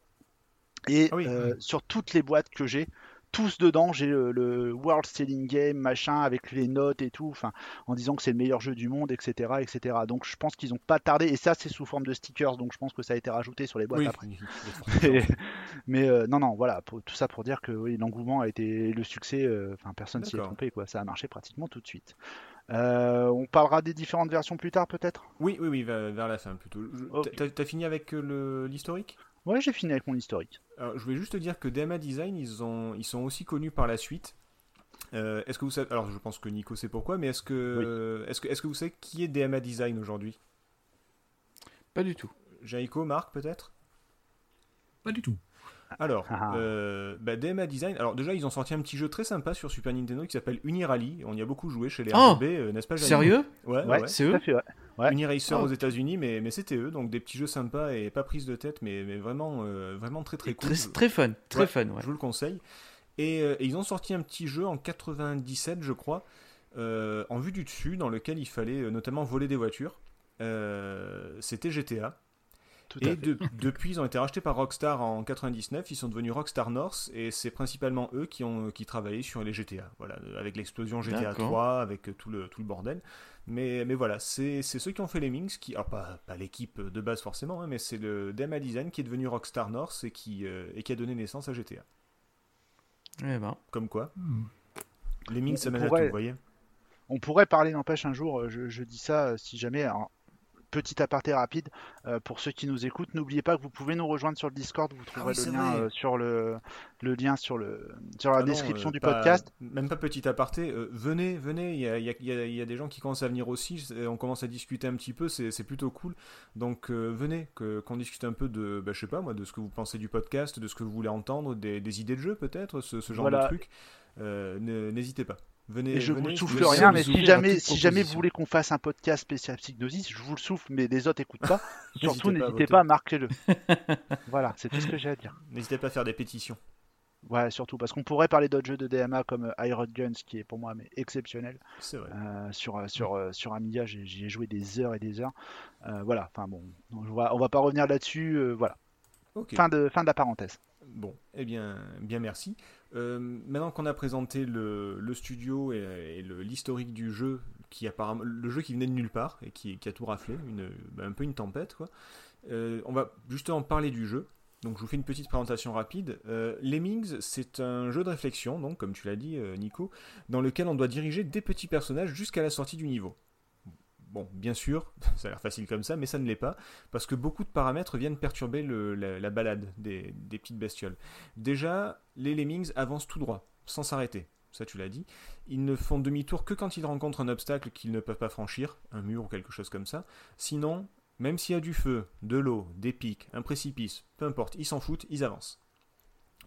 Et Ah oui. euh, sur toutes les boîtes que j'ai, tous dedans. J'ai le, le World Selling Game, machin, avec les notes et tout, enfin, en disant que c'est le meilleur jeu du monde, etc., etc. Donc je pense qu'ils n'ont pas tardé, et ça c'est sous forme de stickers, donc je pense que ça a été rajouté sur les boîtes Oui, après. Mais euh, non, non, voilà, pour- tout ça pour dire que oui, l'engouement a été le succès, euh, personne s'y est trompé, quoi. Ça a marché pratiquement tout de suite. Euh, on parlera des différentes versions plus tard, peut-être? Oui, oui, oui, vers, vers la fin plutôt. Je- Ok. t'as- fini avec l'historique? Ouais, j'ai fini avec mon historique. Alors, je voulais juste te dire que DMA Design, ils, ont, ils sont aussi connus par la suite. Euh, est-ce que vous savez Alors, je pense que Nico sait pourquoi, mais est-ce que, est-ce que, est-ce que vous savez qui est DMA Design aujourd'hui? Pas du tout. Jaiko, Marc, peut-être? Pas du tout. Alors, Ah. euh, bah, DMA Design. Alors, déjà, ils ont sorti un petit jeu très sympa sur Super Nintendo qui s'appelle Unirally. On y a beaucoup joué chez les Oh RGB, euh, n'est-ce pas Jaiko Sérieux? Ouais, ouais, Ouais, ouais. C'est eux? à fait, ouais. Ouais. Uniracer Oh. aux États-Unis, mais, mais c'était eux, donc des petits jeux sympas et pas prise de tête, mais, mais vraiment, euh, vraiment très très cool. Très, très fun, très Ouais, fun, ouais. Je vous le conseille. Et, euh, et ils ont sorti un petit jeu en 97, je crois, euh, en vue du dessus, dans lequel il fallait notamment voler des voitures. Euh, C'était GTA. Tout à Et fait. de- depuis, ils ont été rachetés par Rockstar en 99. Ils sont devenus Rockstar North et c'est principalement eux qui ont qui travaillaient sur les GTA. Voilà, avec l'explosion GTA D'accord. 3, avec tout le tout le bordel. Mais mais voilà, c'est c'est ceux qui ont fait les Minx, qui alors pas pas l'équipe de base forcément, hein, mais c'est le DMA Design qui est devenu Rockstar North et qui euh, et qui a donné naissance à GTA. Eh ben, Comme quoi, Hmm. les Minx ça mène à tout, vous voyez. On pourrait parler, n'empêche, un jour, euh, je, je dis ça, euh, si jamais, alors, petit aparté rapide, euh, pour ceux qui nous écoutent, n'oubliez pas que vous pouvez nous rejoindre sur le Discord, vous trouverez oui, c'est le lien vrai. euh, sur le, le lien sur, le, sur la Ah non, description euh, du pas- podcast. Même pas petit aparté, venez, venez, il y a, il y a- il y a- il y a des gens qui commencent à venir aussi, on commence à discuter un petit peu, c'est plutôt cool. Donc venez, que- qu'on discute un peu de, bah, je sais pas moi, de ce que vous pensez du podcast, de ce que vous voulez entendre, des, des idées de jeu peut-être, ce, ce genre Voilà. de ne- N'hésitez pas. Venez, Et je venez, vous souffle vous- rien, mais si jamais, si jamais vous voulez qu'on fasse un podcast spécial Psychnosis, je vous le souffle, mais les autres écoutent pas. Surtout, N'hésitez pas à pas marquer le. voilà, c'est tout ce que j'ai à dire. N'hésitez pas à faire des pétitions. Ouais, surtout, parce qu'on pourrait parler d'autres jeux de DMA comme euh, Iron Guns, qui est pour moi mais exceptionnel. C'est vrai. Euh, sur, euh, sur, euh, sur Amiga, j'ai j'y ai joué des heures et des heures. Euh, voilà, enfin bon, on va, on va pas revenir là-dessus. euh, voilà, fin, de, fin de la parenthèse. Bon, eh bien, bien merci. Euh, maintenant qu'on a présenté le, studio et, l'historique du jeu, qui apparemment le jeu qui venait de nulle part et qui, a tout raflé, une, bah, un peu une tempête, quoi. euh, on va justement parler du jeu. Donc, je vous fais une petite présentation rapide. Euh, Lemmings, c'est un jeu de réflexion, donc comme tu l'as dit, Nico, dans lequel on doit diriger des petits personnages jusqu'à la sortie du niveau. Bon, bien sûr, ça a l'air facile comme ça, mais ça ne l'est pas, parce que beaucoup de paramètres viennent perturber la balade des, des petites bestioles. Déjà, les lemmings avancent tout droit, sans s'arrêter. Ça, tu l'as dit. Ils ne font demi-tour que quand ils rencontrent un obstacle qu'ils ne peuvent pas franchir, un mur ou quelque chose comme ça. Sinon, même s'il y a du feu, de l'eau, des pics, un précipice, peu importe, ils s'en foutent, ils avancent.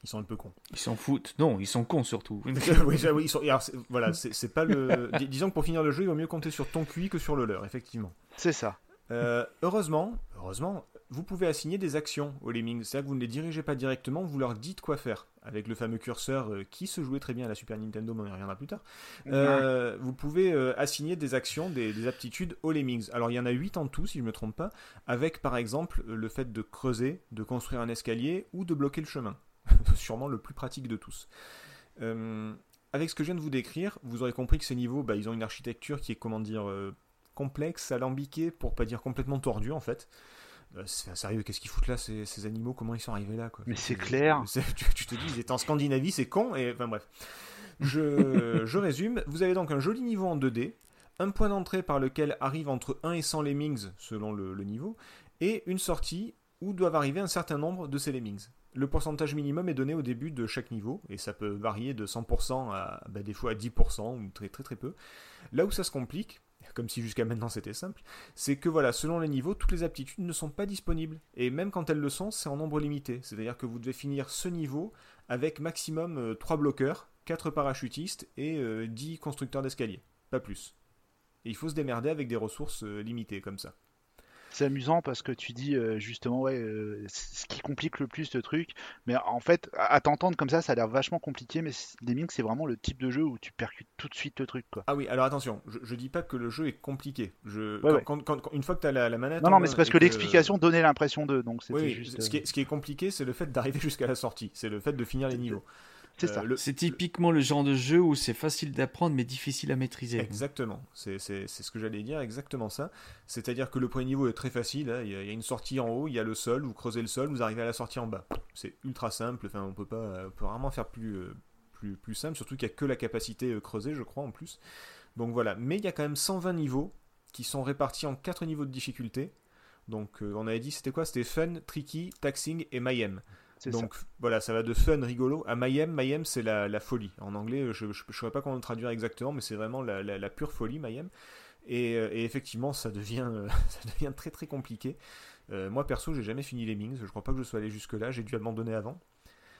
Ils sont un peu cons. ils s'en foutent. Non, ils sont cons surtout. oui, ça, oui, ils sont- alors, voilà, c'est pas le. dis- Disons que pour finir le jeu, il vaut mieux compter sur ton QI que sur le leur, effectivement. C'est ça. Euh, heureusement, heureusement, vous pouvez assigner des actions aux lemmings. C'est-à-dire que vous ne les dirigez pas directement, vous leur dites quoi faire. Avec le fameux curseur euh, qui se jouait très bien à la Super Nintendo, mais on y reviendra plus tard. Euh, vous pouvez euh, assigner des actions, des, des aptitudes aux lemmings. Alors il y en a 8 en tout, si je ne me trompe pas, avec par exemple le fait de creuser, de construire un escalier ou de bloquer le chemin. Sûrement le plus pratique de tous. Euh, avec ce que je viens de vous décrire, vous aurez compris que ces niveaux, bah, ils ont une architecture qui est, comment dire, euh, complexe, alambiquée, pour pas dire complètement tordue en fait. Euh, c'est sérieux, qu'est-ce qu'ils foutent là, ces, ces animaux Comment ils sont arrivés là quoi Mais c'est clair. Tu, tu te dis, ils étaient en Scandinavie, c'est con, et enfin bref. Je, je résume, vous avez donc un joli niveau en 2D, un point d'entrée par lequel arrive entre 1 et 100 lemmings selon le, le niveau, et une sortie où doivent arriver un certain nombre de ces lemmings. Le pourcentage minimum est donné au début de chaque niveau, et ça peut varier de 100% à bah, des fois à 10%, ou très très très peu. Là où ça se complique, comme si jusqu'à maintenant c'était simple, c'est que voilà, selon les niveaux, toutes les aptitudes ne sont pas disponibles. Et même quand elles le sont, c'est en nombre limité. C'est-à-dire que vous devez finir ce niveau avec maximum euh, 3 bloqueurs, 4 parachutistes et euh, 10 constructeurs d'escalier. Pas plus. Et il faut se démerder avec des ressources euh, limitées comme ça. C'est amusant parce que tu dis euh, justement, ouais, euh, ce qui complique le plus le truc. Mais en fait, à t'entendre comme ça, ça a l'air vachement compliqué. Mais Lemmings, c'est vraiment le type de jeu où tu percutes tout de suite le truc, quoi. Ah oui, alors attention, je, je dis pas que le jeu est compliqué. Je, Ouais, quand- ouais. quand- quand- une fois que tu as la, la manette. Non, non, mais c'est parce que l'explication donnait l'impression de. Donc c'était Oui, juste. ce, qui est, ce qui est compliqué, c'est le fait d'arriver jusqu'à la sortie. C'est le fait de finir les niveaux. C'est Euh, ça. le- C'est typiquement le genre de jeu où c'est facile d'apprendre mais difficile à maîtriser. Exactement, c'est c'est- c'est ce que j'allais dire, exactement ça. C'est-à-dire que le premier niveau est très facile, hein, il y, a- il y a une sortie en haut, il y a le sol, vous creusez le sol, vous arrivez à la sortie en bas. C'est ultra simple, enfin on peut pas, on peut rarement faire plus, euh, plus, plus simple, surtout qu'il n'y a que la capacité euh, creusée, je crois, en plus. Donc voilà, mais il y a quand même 120 niveaux qui sont répartis en 4 niveaux de difficulté. Donc euh, on avait dit c'était quoi? C'était fun, tricky, taxing et mayhem. Donc voilà, ça va de fun, rigolo à mayhem. Mayhem, c'est la, folie. En anglais, je ne saurais pas comment le traduire exactement, mais c'est vraiment la, pure folie, mayhem. Et, euh, effectivement, ça devient, euh, ça devient très très compliqué. Euh, moi perso, j'ai jamais fini les Mings. Je crois pas que je sois allé jusque là. J'ai dû abandonner avant.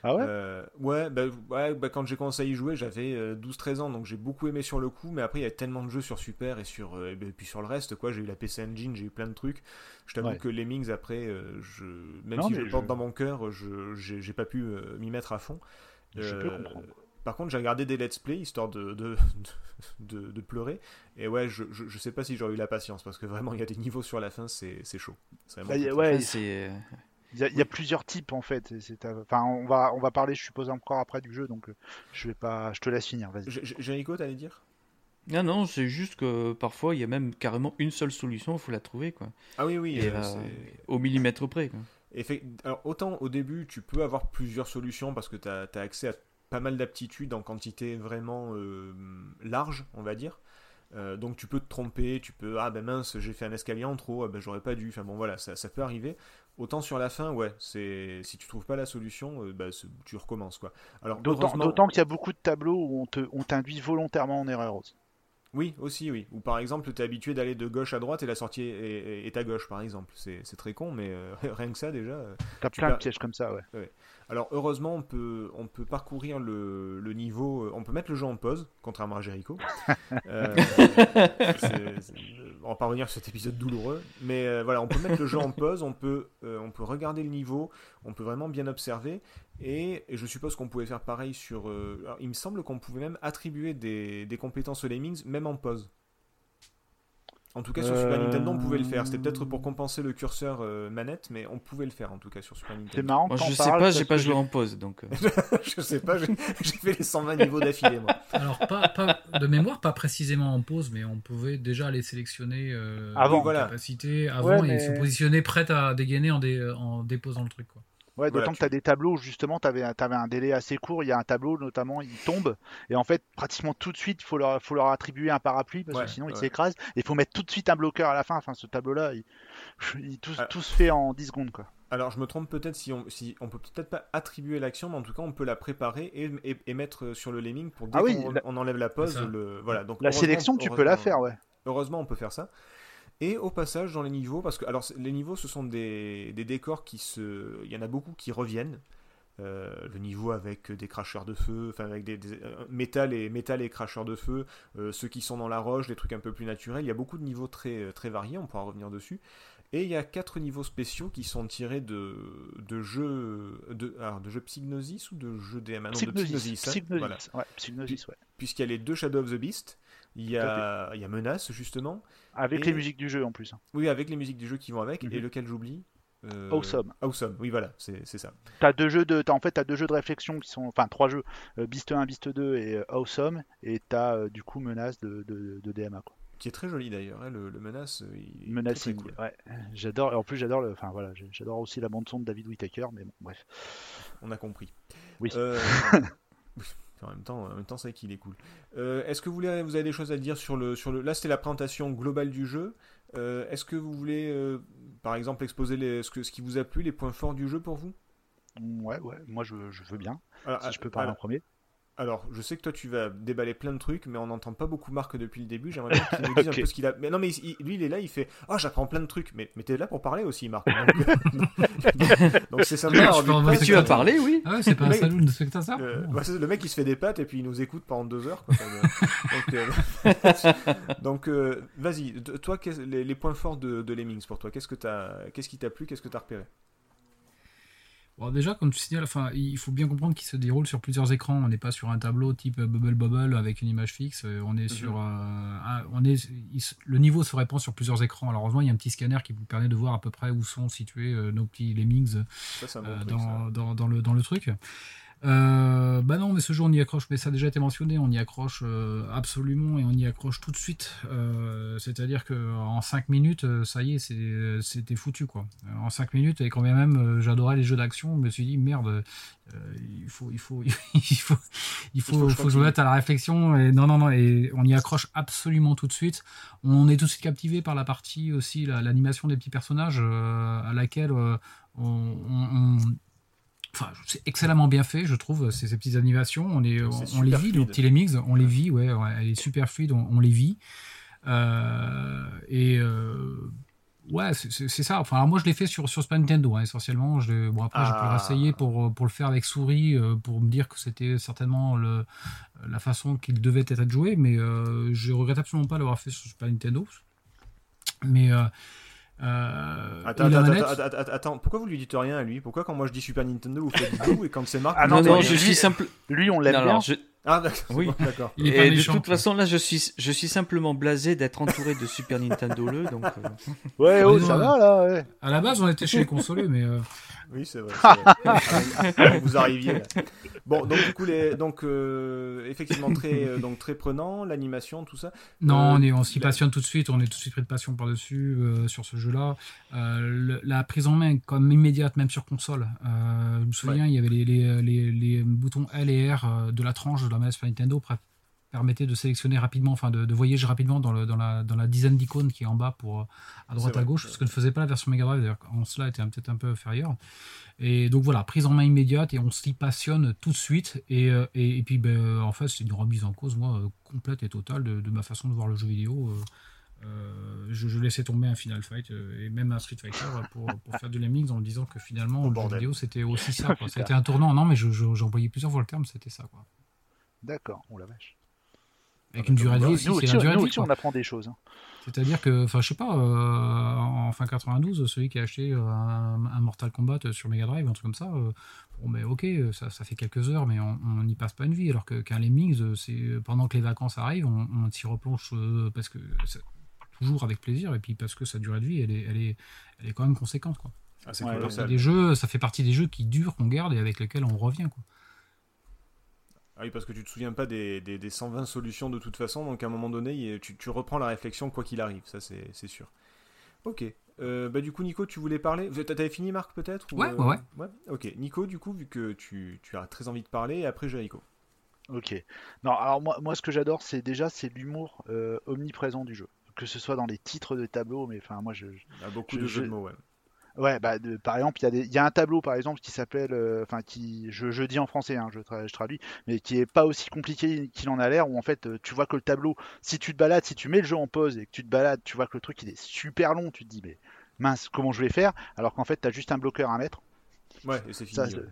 Ah ouais? Euh, ouais, bah, ouais, bah, quand j'ai commencé à y jouer, j'avais euh, 12-13 ans, donc j'ai beaucoup aimé sur le coup, mais après il y a tellement de jeux sur Super et sur euh, et ben, puis sur le reste, quoi. J'ai eu la PC Engine, j'ai eu plein de trucs. Je t'avoue Ouais. que les Mings après, euh, je, même Non, si je le porte je- dans mon cœur, je j'ai pas pu euh, m'y mettre à fond. Je Euh, peux comprendre. Par contre, j'ai regardé des let's play histoire de, de, de, de pleurer. Et ouais, je, je, je sais pas si j'aurais eu la patience parce que vraiment, il y a des niveaux sur la fin, c'est c'est chaud. Vraiment Bah, ouais, c'est euh, Il y, a, il y a plusieurs types en fait. C'est- Enfin, on va, on va parler, je suppose, encore après du jeu, donc euh, je vais pas, je te laisse finir. Vas-y. J- J- Jéricho, t'allais dire? Non, non, c'est juste que parfois il y a même carrément une seule solution, il faut la trouver quoi. Ah oui, oui. Et, euh, euh, c'est- au millimètre près quoi. Effect- Alors, autant au début, tu peux avoir plusieurs solutions parce que tu as, accès à pas mal d'aptitudes en quantité vraiment euh, large, on va dire. Euh, donc tu peux te tromper, tu peux ah ben mince j'ai fait un escalier en trop, ah ben j'aurais pas dû. Enfin bon voilà ça, ça peut arriver. Autant sur la fin ouais c'est si tu trouves pas la solution euh, bah, tu recommences quoi. Alors D'autant heureusement- qu'il y a beaucoup de tableaux où on te, on t'induit volontairement en erreur aussi. Oui, aussi, oui. Ou par exemple, tu es habitué d'aller de gauche à droite et la sortie est, est- est à gauche, par exemple. C'est très con, mais euh, rien que ça, déjà. T'as plein de pièges comme ça, ouais. Alors, heureusement, on peut, on peut parcourir le, le niveau. euh, On peut mettre le jeu en pause, contrairement à Jericho. Euh, on va pas revenir sur cet épisode douloureux. Mais euh, voilà, on peut mettre le jeu en pause, on peut, euh, on peut regarder le niveau, on peut vraiment bien observer. Et, et je suppose qu'on pouvait faire pareil sur. alors, il me semble qu'on pouvait même attribuer des, des compétences aux Lemmings, même en pause. En tout cas, sur Super Euh, Nintendo, on pouvait le faire. C'était peut-être pour compenser le curseur euh, manette, mais on pouvait le faire en tout cas sur Super C'est Nintendo. marrant Moi t'en je sais pas, j'ai pas joué en pause donc. euh, je sais pas, j'ai fait les 120 niveaux d'affilée, moi. Alors, pas, pas- de mémoire, pas précisément en pause, mais on pouvait déjà les sélectionner euh, Avant, voilà. capacité avant Ouais, et mais- se positionner prête à dégainer en, dé- en déposant le truc. Quoi. Ouais, d'autant que tu as des tableaux où justement tu avais, un délai assez court. Il y a un tableau notamment, il tombe et en fait pratiquement tout de suite il faut leur, faut leur attribuer un parapluie parce Ouais, que sinon ils ouais. s'écrasent. Et il faut mettre tout de suite un bloqueur à la fin. Enfin, ce tableau-là, il, il- tout, Ah. tout se fait en 10 secondes quoi. Alors, je me trompe peut-être si on, si on peut peut-être pas attribuer l'action, mais en tout cas, on peut la préparer et, et, et mettre sur le lemming pour dès Ah oui, qu'on la- on enlève la pause. Le, voilà, donc La sélection, tu peux la faire, ouais. Heureusement, on peut faire ça. Et au passage, dans les niveaux, parce que alors les niveaux, ce sont des, décors qui se, il y en a beaucoup qui reviennent. Euh, le niveau avec des cracheurs de feu, enfin avec des, des- euh, métal et métal et cracheurs de feu, euh, ceux qui sont dans la roche, des trucs un peu plus naturels. Il y a beaucoup de niveaux très très variés. On pourra revenir dessus. Et il y a quatre niveaux spéciaux qui sont tirés de, de jeux de, alors, de jeux Psygnosis ou de jeux DMA non, de Psygnosis. Hein, Psygnosis, voilà. ouais, Psygnosis, ouais. Puisqu'il y a les deux Shadow of the Beast, il y a, il y a Menace justement, Avec Et- les musiques du jeu en plus. hein. oui, avec les musiques du jeu qui vont avec, Mhm. et lequel j'oublie euh... Awesome. Awesome, oui, voilà, c'est ça. T'as deux jeux de, t'as- en fait, t'as deux jeux de réflexion qui sont, enfin trois jeux, euh, Beast 1, Beast 2 et euh, Awesome, et t'as du coup Menace de, de, de DMA. Quoi. Qui est très joli d'ailleurs, hein, le, le Menace. euh, il est Menacing, très, très cool. ouais. J'adore, et en plus j'adore le, enfin voilà, j'adore aussi la bande son de David Whittaker, mais bon, bref. On a compris. Oui. Euh, En même temps, en même temps, c'est qu'il est cool. Euh, Est-ce que vous, voulez, vous avez des choses à dire sur le, sur le... Là, c'était la présentation globale du jeu. Euh, Est-ce que vous voulez, par exemple, exposer les... ce, que, ce qui vous a plu, les points forts du jeu pour vous? Ouais, ouais, moi je, je veux bien, Alors, si je peux parler en premier. Alors, je sais que toi, tu vas déballer plein de trucs, mais on n'entend pas beaucoup Marc depuis le début. J'aimerais bien qu'il nous dise un peu ce qu'il a. Mais non, mais il- lui, il est là, il fait Oh, j'apprends plein de trucs. Mais, mais t'es là pour parler aussi, Marc. Donc, c'est sympa. Mais tu as quoi, parlé, oui. Ah ouais, c'est pas un salon de spectateur Euh, c'est le mec il se fait des pattes et puis il nous écoute pendant deux heures. quoi. Donc, euh, donc, euh, vas-y, toi, les, les points forts de, de Lemmings pour toi, qu'est-ce que t'as, qu'est-ce qui t'a plu, qu'est-ce que t'as repéré? Bon, déjà, comme tu signales, enfin, il faut bien comprendre qu'il se déroule sur plusieurs écrans. On n'est pas sur un tableau type Bubble Bubble avec une image fixe. Euh, On est sur, euh, un- on est, il le niveau se répand sur plusieurs écrans. Alors, heureusement, il y a un petit scanner qui vous permet de voir à peu près où sont situés euh, nos petits lemmings Ça, euh, dans, dans le, dans le truc. Euh, bah non, mais ce jeu on y accroche, mais ça a déjà été mentionné, on y accroche euh, absolument et on y accroche tout de suite. Euh, C'est-à-dire que en 5 minutes, euh, ça y est, c'était foutu quoi. En 5 minutes, et quand bien même j'adorais les jeux d'action, je me suis dit merde, il faut, il faut, il faut, il faut, je faut que je me mette à la réflexion. Et non, non, non, et on y accroche absolument tout de suite. On est tout de suite captivé par la partie aussi, la- l'animation des petits personnages à laquelle on Enfin, c'est excellemment bien fait, je trouve, ces, ces petites animations. On, est, on, C'est on les super vit, nos petits lemmings, on les vit, ouais, ouais, elle est super fluide, on, on les vit. Euh, et euh, ouais, c'est- ça. Enfin, alors moi, je l'ai fait sur, sur Super Nintendo, hein, essentiellement. Je, bon, après, j'ai pu le Ah. pour, pour le faire avec souris, euh, pour me dire que c'était certainement le, la façon qu'il devait être joué, mais euh, je regrette absolument pas l'avoir fait sur Super Nintendo. Mais. Euh, euh, Attends, attends, manette- attends, attends, attends, attends, pourquoi vous lui dites rien à lui? Pourquoi quand moi je dis Super Nintendo, vous faites Blue et quand c'est Marc, Ah non, non, je lui- suis simple. Lui, on l'aime bien. alors, je- Ah, d'accord. Oui. bon, d'accord. Et de toute quoi. façon, là, je suis, je suis simplement blasé d'être entouré de Super Nintendo le, donc. euh, Ouais, oh, ça va là, ouais. À la base, on était chez les consolés, mais euh, Oui, c'est vrai. vous arriviez. Là. Bon, donc du coup, les, donc euh, effectivement très, euh, donc très prenant, l'animation, tout ça. non, Euh, on, est, on s'y la- passionne tout de suite, on est tout de suite pris de passion par-dessus euh, sur ce jeu-là. Euh, la prise en main, comme immédiate, même sur console. Euh, je me souviens, il y avait les, les, les, les boutons L et R de la tranche de la manette Nintendo permettaient de sélectionner rapidement, enfin de, de voyager rapidement dans, le, dans, la, dans la dizaine d'icônes qui est en bas pour euh, à droite à gauche, ce que ne faisait pas la version Mega Drive, d'ailleurs en cela était peut-être un peu inférieur. Et donc voilà, prise en main immédiate et on s'y passionne tout de suite. Et, euh, et, et puis ben, euh, en fait, c'est une remise en cause, moi, complète et totale de, de ma façon de voir le jeu vidéo. euh, je, je laissais tomber un Final Fight euh, et même un Street Fighter pour, pour faire du lemmings en me disant que finalement Oh, le jeu vidéo c'était aussi ça. C'était un tournant, non mais je- je- j'employais plusieurs fois le terme, c'était ça. D'accord, on la vache. Avec une durée de vie Nous aussi, aussi, c'est la durée de nous vie. aussi, quoi. on apprend des choses. hein. C'est-à-dire que, enfin, je sais pas, euh, en fin 92, celui qui a acheté euh, un, un Mortal Kombat sur Mega Drive, un truc comme ça, euh, bon, mais ok, ça, ça fait quelques heures, mais on n'y passe pas une vie. Alors que- qu'un Lemmings, euh, c'est pendant que les vacances arrivent, on, on s'y replonge euh, parce que c'est toujours avec plaisir, et puis parce que sa durée de vie, elle est, elle est, elle est quand même conséquente, quoi. Ah, Ouais, des jeux, ça fait partie des jeux qui durent, qu'on garde et avec lesquels on revient, quoi. Ah oui, parce que tu te souviens pas des, des, des 120 solutions de toute façon, donc à un moment donné, tu, tu reprends la réflexion quoi qu'il arrive, ça c'est c'est sûr. Ok. Euh, bah du coup, Nico, tu voulais parler T'avais fini, Marc, peut-être ou, Ouais, euh, ouais, ouais. Ok. Nico, du coup, vu que tu, tu as très envie de parler, et après Jericho. Ok. Non, alors moi, moi ce que j'adore, c'est déjà c'est l'humour euh, omniprésent du jeu. Que ce soit dans les titres de tableaux, mais enfin moi je, Il y a beaucoup Je- de je- jeux de mots, ouais. Ouais, bah, de- par exemple, il y, a des- y a un tableau, par exemple, qui s'appelle, euh, enfin, qui, je, je dis en français, hein, je, tra- je traduis, mais qui est pas aussi compliqué qu'il en a l'air, où en fait, euh, tu vois que le tableau, si tu te balades, si tu mets le jeu en pause et que tu te balades, tu vois que le truc, il est super long, tu te dis, mais mince, comment je vais faire? Alors qu'en fait, tu as juste un bloqueur à mettre. Ouais, et c'est fini. Ça, ouais,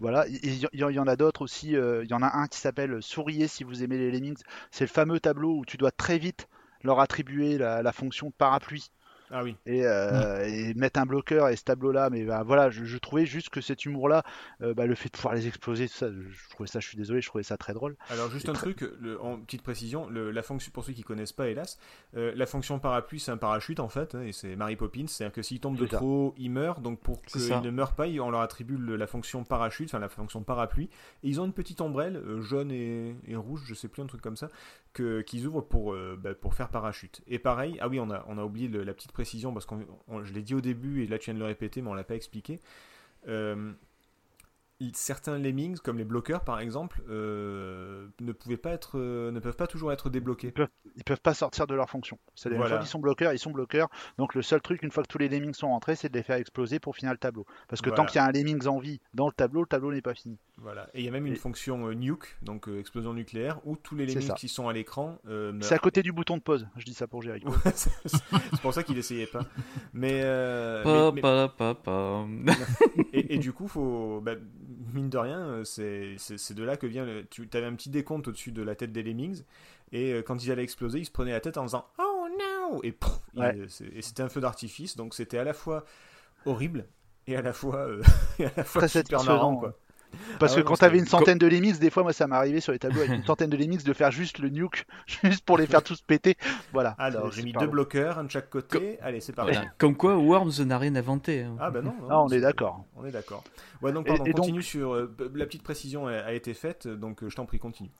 Voilà, il il y, il y en a d'autres aussi, euh, il y en a un qui s'appelle Souriez si vous aimez les Lemmings, c'est le fameux tableau où tu dois très vite leur attribuer la, la fonction de parapluie. Ah oui. et, euh, et mettre un bloqueur et ce tableau là mais bah, voilà je, je trouvais juste que cet humour là bah, le fait de pouvoir les exploser tout ça je, je trouvais ça je suis désolé je trouvais ça très drôle Alors juste Et un très- truc, le- en petite précision, le- la fonction pour ceux qui connaissent pas, hélas, euh, la fonction parapluie c'est un parachute en fait, hein, et c'est Mary Poppins, c'est-à-dire que s'il tombe de ça. trop, il meurt. Donc pour ça. ne meurent pas, on leur attribue le- la fonction parachute, enfin la fonction parapluie, et ils ont une petite ombrelle euh, jaune et, et rouge, je sais plus un truc comme ça, que qu'ils ouvrent pour euh, bah, pour faire parachute. Et pareil, ah oui, on a on a oublié la petite précision parce on- je l'ai dit au début et là tu viens de le répéter, mais on l'a pas expliqué. Euh, certains lemmings, comme les bloqueurs par exemple, euh, ne pouvaient pas être, euh, ne peuvent pas toujours être débloqués. ils peuvent pas sortir de leur fonction c'est une Voilà. fois qu'ils sont bloqueurs ils sont bloqueurs donc le seul truc une fois que tous les lemmings sont rentrés c'est de les faire exploser pour finir le tableau parce que Voilà. tant qu'il y a un lemmings en vie dans le tableau le tableau n'est pas fini Voilà. Et il y a même une Et- fonction euh, nuke, donc euh, explosion nucléaire, où tous les lemmings qui sont à l'écran euh, c'est à côté du bouton de pause je dis ça pour Ouais, c'est c'est pour ça qu'il essayait pas. Mais, euh, Pa, mais- mais- pa, pa, pa. et, et du coup, faut, bah, mine de rien, euh, c'est de là que vient. Le, tu avais un petit décompte au-dessus de la tête des lemmings, et euh, quand ils allaient exploser, ils se prenaient la tête en faisant Oh no Et, Ouais. c'est- et c'était un feu d'artifice, donc c'était à la fois horrible et à la fois, euh, et à la fois super marrant. Quoi. Parce Ah que ouais, quand t'avais une centaine de Lemix, des fois, moi, ça m'est arrivé sur les tableaux avec une centaine de Lemix de faire juste le nuke, juste pour les faire tous péter. Voilà. Alors, j'ai mis deux bloqueurs, un de chaque côté. Allez, c'est parti. Voilà. Comme quoi, Worms n'a rien inventé. hein. Ah bah non, non, Ah, on est d'accord. On est d'accord. Ouais, donc pardon, et donc- continue sur... euh, la petite précision a, a été faite, donc euh, je t'en prie, continue.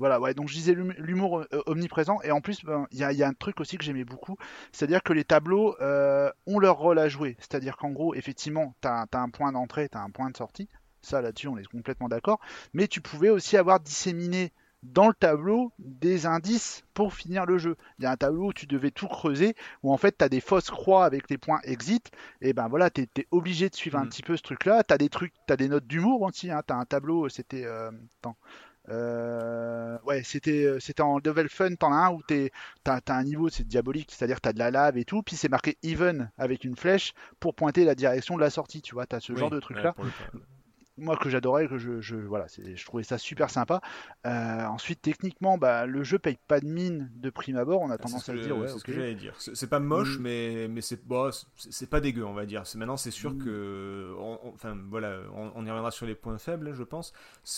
Voilà, ouais, donc je disais l'hum- l'humour euh, omniprésent, et en plus, ben, il y, a, il y a un truc aussi que j'aimais beaucoup, c'est-à-dire que les tableaux euh, ont leur rôle à jouer. C'est-à-dire qu'en gros, effectivement, tu as, un point d'entrée, tu as un point de sortie, ça là-dessus, on est complètement d'accord, mais tu pouvais aussi avoir disséminé dans le tableau des indices pour finir le jeu. Il y a un tableau où tu devais tout creuser, où en fait tu as des fausses croix avec les points exit, et ben voilà, tu es, obligé de suivre un Mm. petit peu ce truc-là. Tu as des trucs, tu as des notes d'humour aussi, hein. tu as un tableau, c'était... euh. Euh, ouais, c'était euh, c'était en level fun, t'en as un où t'es- t'as t'as un niveau, c'est diabolique, c'est-à-dire t'as de la lave et tout, puis c'est marqué even avec une flèche pour pointer la direction de la sortie, tu vois, t'as ce genre de ouais, le coup. Moi que j'adorais, que je, je voilà, je trouvais ça super sympa. Euh, ensuite, techniquement, bah, le jeu paye pas de mine de prime abord. On a Ah, tendance ce à se dire, ouais, c'est ce que j'allais dire. C'est pas moche, Mm. mais, mais c'est bon, c'est- pas dégueu, on va dire. C'est- Maintenant, c'est sûr Mm. que. Enfin, voilà, on, on y reviendra sur les points faibles, je pense.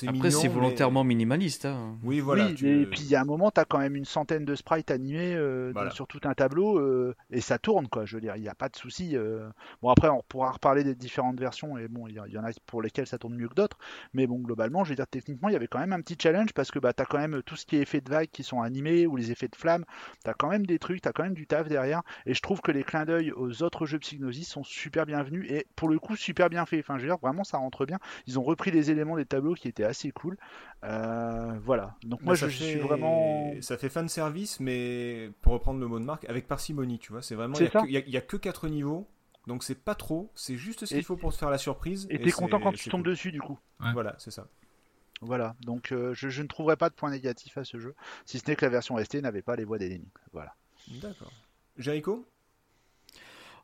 Après, c'est mais- volontairement minimaliste. hein. Oui, voilà. oui, tu- et puis il y a un moment, tu as quand même une centaine de sprites animés euh, Voilà. sur tout un tableau euh, et ça tourne, quoi. Je veux dire, il n'y a pas de souci. euh. Bon, après, on pourra reparler des différentes versions et bon, il y, il y en a pour lesquelles ça tourne mieux que d'autres. Mais bon, globalement, je veux dire, techniquement, il y avait quand même un petit challenge parce que bah, tu as quand même tout ce qui est effets de vagues qui sont animés ou les effets de flamme. Tu as quand même des trucs, tu as quand même du taf derrière. Et je trouve que les clins d'œil aux autres jeux Psygnosis sont super bienvenus et pour le coup, super bien faits. Enfin, je veux dire, vraiment, ça rentre bien. Ils ont repris les éléments des tableaux qui étaient assez cool. Euh, voilà. Donc, moi, Bah, je, fait- suis vraiment. Ça fait fan service, mais pour reprendre le mot de marque, avec parcimonie, tu vois. C'est vraiment. Il n'y a que 4 niveaux, donc c'est pas trop. C'est juste ce qu'il faut pour se faire la surprise. Et t'es content quand tu tombes cool. dessus du coup. Voilà, c'est ça. Voilà, donc euh, je, je ne trouverai pas de point négatif à ce jeu, si ce n'est que la version ST n'avait pas les voix d'ennemis. Voilà. D'accord. Jericho?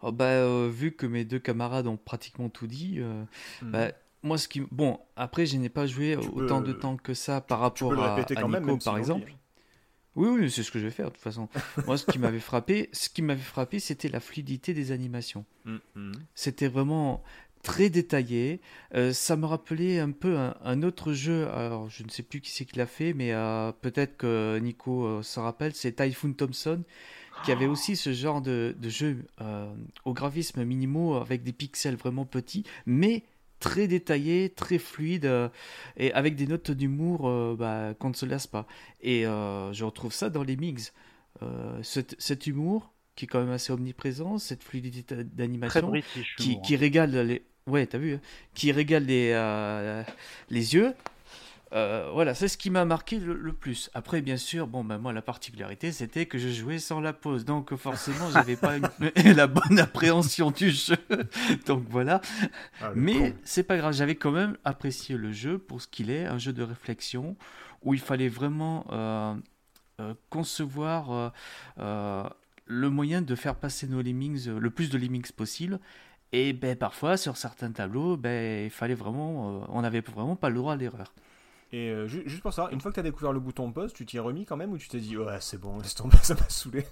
Oh, bah, euh, vu que mes deux camarades ont pratiquement tout dit, euh, Mhm. bah, moi, ce qui. Bon, après, je n'ai pas joué Tu autant peux- de temps que ça par Tu rapport peux le à, répéter à quand même, Nico, même par si exemple. Oui, oui, c'est ce que je vais faire de toute façon. Moi, ce qui m'avait frappé, ce qui m'avait frappé, c'était la fluidité des animations. Mhm, mhm. C'était vraiment très détaillé. Euh, ça me rappelait un peu un, un autre jeu. Alors, je ne sais plus qui c'est qui l'a fait, mais euh, peut-être que Nico euh, se rappelle. C'est Typhoon Thompson qui avait aussi ce genre de, de jeu euh, au graphisme minimaux avec des pixels vraiment petits, mais très détaillé, très fluide euh, et avec des notes d'humour euh, bah, qu'on ne se lasse pas. Et euh, je retrouve ça dans les mix. Euh, cet, cet humour qui est quand même assez omniprésent, cette fluidité d'animation qui, humour, qui régale les ouais t'as vu hein, qui régale les les yeux Euh, voilà c'est ce qui m'a marqué le, le plus. Après bien sûr bon ben moi la particularité c'était que je jouais sans la pause. Donc forcément j'avais pas une- la bonne appréhension du jeu. Donc voilà. Ah, mais c'est pas grave, j'avais quand même apprécié le jeu pour ce qu'il est, un jeu de réflexion où il fallait vraiment euh, euh, concevoir le moyen de faire passer nos lemmings, le plus de lemmings possible. Et ben, parfois, sur certains tableaux, ben, il fallait vraiment, on n'avait vraiment pas le droit à l'erreur. Et euh, ju- juste pour ça, une fois que tu as découvert le bouton pause, tu t'y es remis quand même ou tu t'es dit ouais c'est bon, laisse tomber, ça m'a saoulé.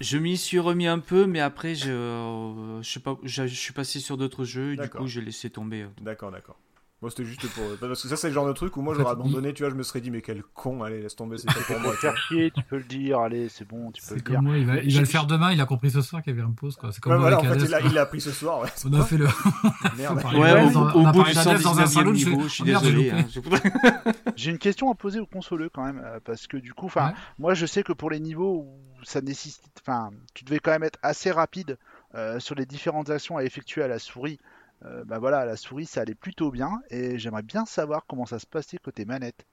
Je m'y suis remis un peu, mais après, je, euh, je sais pas, je, je suis passé sur d'autres jeux, et du coup, j'ai laissé tomber. euh. D'accord, d'accord. Bon, c'était juste pour. Parce que ça, c'est le genre de truc où moi j'aurais abandonné, tu vois, je me serais dit, mais quel con, allez, laisse tomber, c'est pas pour moi. Faire chier, tu peux le dire, allez, c'est bon, tu peux le dire. comme moi, il va, il va le faire demain, il a compris ce soir qu'il y avait une pause. quoi. C'est comme Ouais, moi voilà, en avec fait, Hades, il l'a quoi. il appris ce soir, ouais. On a fait le. Merde. Ouais, ouais, au, on a- au a bout parlé du d'Hades dans un 119e salon, je fais, niveau, je suis désolé. hein, J'ai une question à poser aux consoleux quand même, euh, parce que du coup, enfin, moi je sais que pour les niveaux où ça nécessite, enfin, tu devais quand même être assez rapide euh, sur les différentes actions à effectuer à la souris. Euh, bah voilà, la souris ça allait plutôt bien, et j'aimerais bien savoir comment ça se passait côté manette.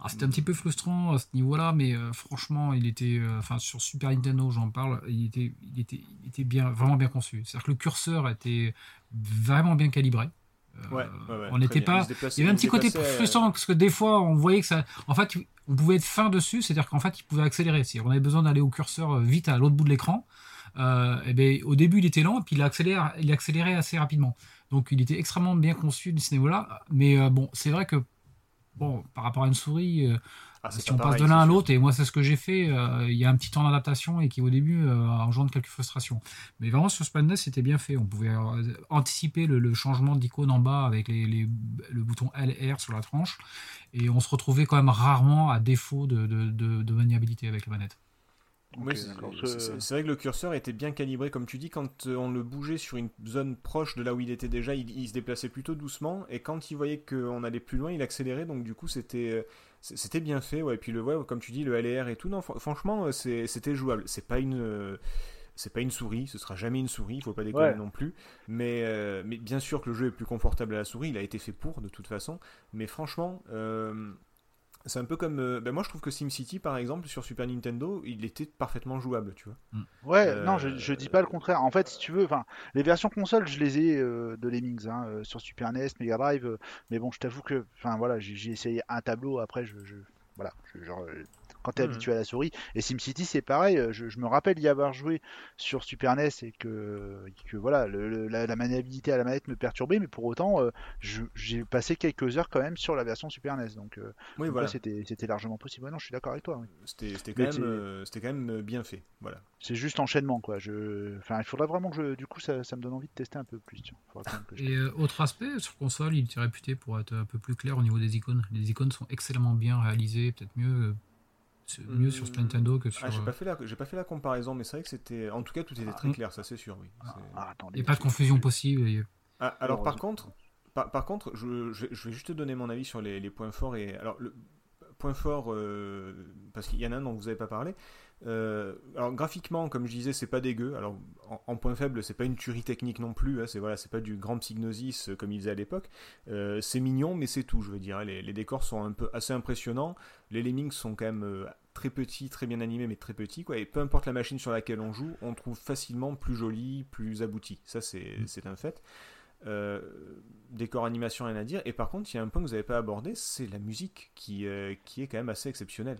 Ah, C'était un petit peu frustrant à ce niveau-là, mais euh, franchement, il était, euh, enfin sur Super Nintendo, j'en parle, il était, il était, il était bien, vraiment bien conçu. C'est-à-dire que le curseur était vraiment bien calibré. Euh, Ouais, ouais, ouais, on n'était pas. Il y avait un petit côté euh, frustrant parce que des fois, on voyait que ça, en fait, on pouvait être fin dessus, c'est-à-dire qu'en fait, il pouvait accélérer. Si on avait besoin d'aller au curseur euh, vite à l'autre bout de l'écran, euh, eh ben, au début, il était lent, et puis il accélère, il accélérait assez rapidement. Donc, il était extrêmement bien conçu de ce niveau-là. Mais euh, bon, c'est vrai que bon, par rapport à une souris, euh, Ah, si on pareil, passe de l'un à l'autre, et moi c'est ce que j'ai fait, euh, il y a un petit temps d'adaptation et qui au début euh, engendre quelques frustrations. Mais vraiment sur NES c'était bien fait, on pouvait euh, anticiper le, le changement d'icône en bas avec les, les- le bouton L et R sur la tranche, et on se retrouvait quand même rarement à défaut de, de, de- de maniabilité avec la manette. Oui, Ok, c'est- vrai que le curseur était bien calibré, comme tu dis, quand euh, on le bougeait sur une zone proche de là où il était déjà, il, il se déplaçait plutôt doucement, et quand il voyait qu'on allait plus loin, il accélérait, donc du coup c'était euh, c'était bien fait, ouais. Et puis le ouais, comme tu dis, le LR et tout, non, fr- franchement, euh, c'était jouable. C'est pas une euh, c'est pas une souris, ce sera jamais une souris, il faut pas déconner Ouais. non plus. Mais, euh, mais bien sûr que le jeu est plus confortable à la souris, il a été fait pour de toute façon. Mais franchement, euh, c'est un peu comme. euh, ben moi je trouve que SimCity par exemple sur Super Nintendo, il était parfaitement jouable, tu vois. Ouais, Euh, non, je, je dis pas le contraire. En fait, si tu veux, enfin, les versions console, je les ai euh, de Lemmings hein, euh, sur Super NES, Mega Drive. euh, mais bon, je t'avoue que, enfin voilà, j'ai j'ai essayé un tableau. Après, je, je- voilà, je- genre, quand t'es Mhm. habitué à la souris. Et SimCity, c'est pareil. euh, Je, je me rappelle y avoir joué sur Super NES et que, que voilà, le- le- la, la maniabilité à la manette me perturbait, mais pour autant, euh, j'ai passé quelques heures quand même sur la version Super NES. Donc, euh, Oui, voilà. c'était largement possible. Ouais, non, je suis d'accord avec toi. oui. C'était quand, même, euh, quand bien fait. Voilà. C'est juste enchaînement, quoi. Je... Enfin, il faudrait vraiment que je... Du coup, ça, ça me donne envie de tester un peu plus. tiens. Faudrait quand même que je- Et euh, autre aspect, sur console, il était réputé pour être un peu plus clair au niveau des icônes. Les icônes sont excellemment bien réalisées, peut-être mieux, c'est mieux sur Super. Nintendo que sur. Ah, j'ai euh, pas fait la, j'ai pas fait la comparaison, mais c'est vrai que c'était, en tout cas, tout était très Ah. clair, ça c'est sûr, oui. Ah, ah, attendez, Il n'y a pas de confusion possible. Ah, alors par contre, par, par contre, je, je- je vais juste te donner mon avis sur les, les points forts et alors le point fort euh, parce qu'il y en a un dont vous n'avez pas parlé. Euh, alors graphiquement, comme je disais, c'est pas dégueu. Alors en, en point faible, c'est pas une tuerie technique non plus. hein, c'est voilà, c'est pas du grand psygnosis euh, comme il faisait à l'époque. Euh, c'est mignon, mais c'est tout. Je veux dire, les, les décors sont un peu assez impressionnants. Les lemmings sont quand même très petits, très bien animés, mais très petits quoi. Et peu importe la machine sur laquelle on joue, on trouve facilement plus joli, plus abouti. Ça, c'est c'est un fait. Euh, décor animation rien à dire et par contre il y a un point que vous n'avez pas abordé c'est la musique qui, euh, qui est quand même assez exceptionnelle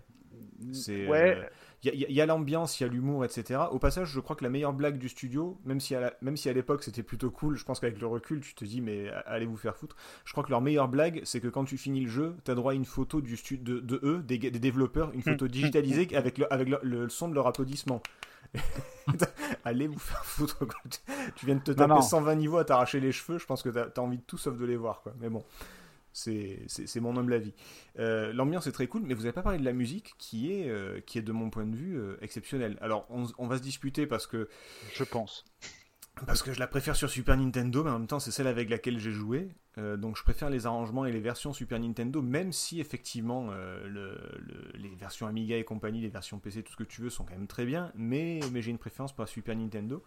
c'est Ouais, euh, il y a- il l'ambiance il y a l'humour etc au passage je crois que la meilleure blague du studio même si à la- même si à l'époque c'était plutôt cool je pense qu'avec le recul tu te dis mais allez vous faire foutre. Je crois que leur meilleure blague c'est que quand tu finis le jeu tu as droit à une photo du stu- de, de eux des, des développeurs une photo digitalisée avec le, avec le, le son de leur applaudissement. Allez vous faire foutre quoi. tu viens de te Non, taper non. 120 niveaux à t'arracher les cheveux je pense que t'as as envie de tout sauf de les voir quoi. Mais bon c'est mon humble avis. Euh, L'ambiance est très cool, mais vous n'avez pas parlé de la musique qui est, euh, qui est de mon point de vue euh, exceptionnelle. Alors on, on va se disputer parce que, je pense. parce que je la préfère sur Super Nintendo, mais en même temps c'est celle avec laquelle j'ai joué. Euh, donc je préfère les arrangements et les versions Super Nintendo, même si effectivement le- le- les versions Amiga et compagnie, les versions PC, tout ce que tu veux sont quand même très bien, mais, mais j'ai une préférence pour la Super Nintendo.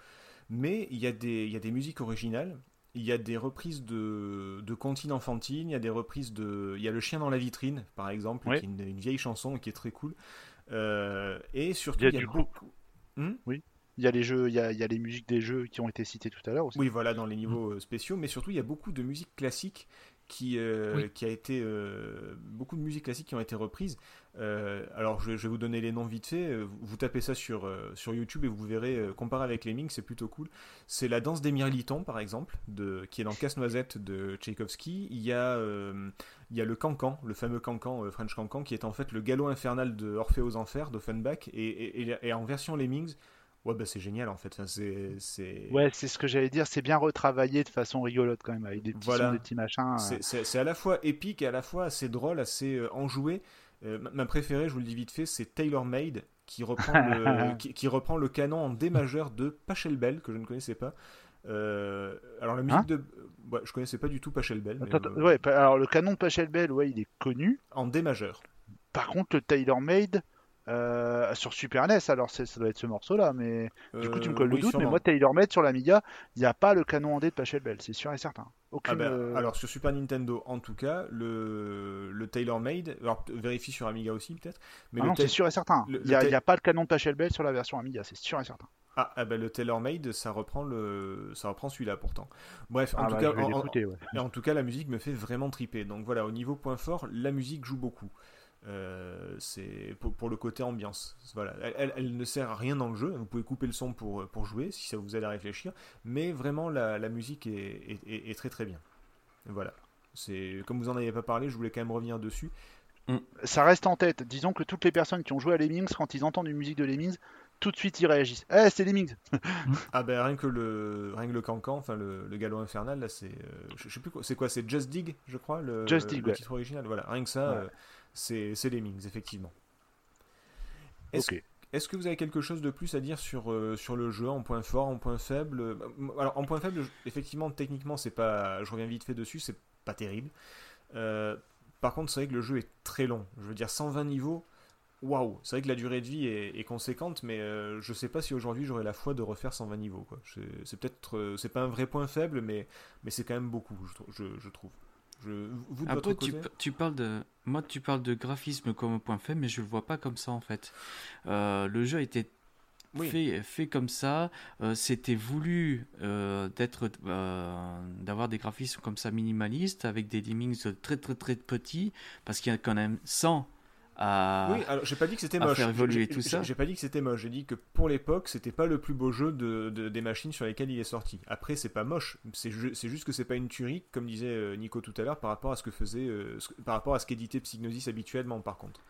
Mais il y, a des- il y a des musiques originales, il y a des reprises de, de comptines enfantines, il y a des reprises de... Il y a Le chien dans la vitrine, par exemple, Oui. qui est une, une vieille chanson qui est très cool. Euh, et surtout, Il y a il y a du coup- beaucoup... Hmm Il y a les jeux, il y a, il y a les musiques des jeux qui ont été cités tout à l'heure aussi. Oui, voilà, dans les niveaux euh, spéciaux, mais surtout il y a beaucoup de musique classique qui, euh, Oui. qui a été euh, beaucoup de musique classique qui ont été reprises. Euh, alors je, je vais vous donner les noms vite fait. Vous, tapez ça sur sur YouTube et vous verrez comparé avec Lemming, c'est plutôt cool. C'est la danse des mirlitons par exemple, de qui est dans Casse-noisette de Tchaïkovski. Il y a il y a le cancan, le fameux cancan French cancan, qui est en fait le galop infernal de Orphée aux enfers d'Offenbach et, et, et- et en version Lemmings. Ouais, bah c'est génial en fait. Enfin, c'est c'est Ouais, c'est ce que j'allais dire. C'est bien retravaillé de façon rigolote quand même, avec des petits Voilà. sons, des petits machins. euh. C'est- à la fois épique et à la fois assez drôle, assez euh, enjoué. Euh, ma- préférée, je vous le dis vite fait, c'est Taylor Made qui reprend le, qui, qui reprend le canon en D majeur de Pachelbel que je ne connaissais pas. Euh, alors la musique Hein de, ouais, je connaissais pas du tout Pachelbel, mais, Attends, attends, ouais, alors le canon de Pachelbel, ouais, il est connu. en D majeur. Par contre, le Taylor Made euh, sur Super NES, alors ça doit être ce morceau-là, mais du coup tu me Euh, colles le oui, doute. Mais moi, Taylor Made sur l'Amiga, il n'y a pas le canon en D de Pachelbel, c'est sûr et certain. Ah ben, euh, Alors sur Super Nintendo, en tout cas, le, le Taylor Made, alors vérifie sur Amiga aussi peut-être, mais ah c'est sûr et certain. Il n'y a, Ta- pas le canon de Pachelbel sur la version Amiga, c'est sûr et certain. ah, ah ben, le Taylor Made, ça reprend le, ça reprend celui-là pourtant. Bref, en tout bah, cas, ouais. En tout cas, la musique me fait vraiment triper. Donc voilà, au niveau point fort, la musique joue beaucoup. Euh, c'est pour, pour le côté ambiance. Voilà, elle, elle- elle ne sert à rien dans le jeu. Vous pouvez couper le son pour, pour jouer si ça vous aide à réfléchir. Mais vraiment, la, la musique est, est- est- est très très bien. Voilà. C'est comme vous en avez pas parlé, je voulais quand même revenir dessus. Mm. Ça reste en tête. Disons que toutes les personnes qui ont joué à Lemmings, quand ils entendent une musique de Lemmings, tout de suite ils réagissent. Eh, c'est Lemmings Ah ben rien que le rien que le cancan, enfin le, le galop infernal là, c'est euh, je, je sais plus quoi, c'est quoi, c'est Just Dig, je crois, le, Just Dig, le ouais. titre original. Voilà, rien que ça, Ouais. euh, c'est Lemmings effectivement. Est-ce que vous avez quelque chose de plus à dire sur, euh, sur le jeu en point fort, en point faible? Euh, Alors en point faible, effectivement, techniquement, c'est pas. Je reviens vite fait dessus, c'est pas terrible. Euh, par contre, c'est vrai que le jeu est très long. Je veux dire, 120 niveaux. Waouh, c'est vrai que la durée de vie est, est conséquente, mais euh, je sais pas si aujourd'hui j'aurais la foi de refaire 120 niveaux. C'est peut-être, c'est pas un vrai point faible, mais, mais c'est quand même beaucoup, je, trou- je, je trouve. Je, vous de Après, votre tu, côté tu parles de. Moi, tu parles de graphisme comme point faible, mais je le vois pas comme ça en fait. Euh, le jeu a été Oui. fait, fait comme ça. euh, C'était voulu euh, d'être, d'avoir des graphismes comme ça minimalistes avec des lemmings très très très petits parce qu'il y a quand même 100 à. Oui, alors j'ai pas dit que c'était à moche. faire évoluer J'ai- tout ça. J'ai pas dit que c'était moche. J'ai dit que pour l'époque, c'était pas le plus beau jeu de, de- des machines sur lesquelles il est sorti. Après, c'est pas moche. C'est ju- c'est juste que c'est pas une tuerie, comme disait euh, Nico tout à l'heure, par rapport à ce que faisait, euh, ce- par rapport à ce qu'éditait Psygnosis habituellement, par contre.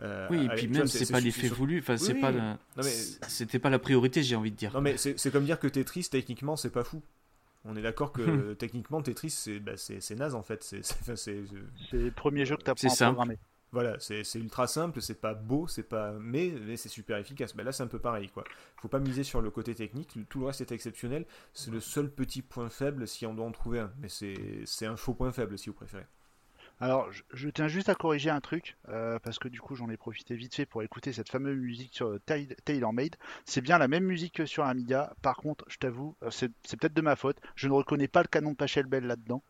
Euh, Oui, et puis même c'est pas l'effet voulu. Enfin, c'est Oui, pas. mais- C'était pas la priorité, j'ai envie de dire. Non mais c'est comme dire que Tetris, techniquement, c'est pas fou. On est d'accord que techniquement, Tetris, c'est bah, naze en fait. C'est le premier jeu que tu C'est apprends à programmer. Voilà, c'est ultra simple, c'est pas beau, c'est pas mais, mais c'est super efficace. Bah là, c'est un peu pareil quoi. Faut pas miser sur le côté technique, tout le reste est exceptionnel. C'est le seul petit point faible si on doit en trouver un, mais c'est un faux point faible si vous préférez. Alors, je, tiens juste à corriger un truc, euh, parce que du coup, j'en ai profité vite fait pour écouter cette fameuse musique sur Tail- TaylorMade. C'est bien la même musique que sur Amiga. Par contre, je t'avoue, euh, c'est c'est peut-être de ma faute. Je ne reconnais pas le canon de Pachelbel là-dedans.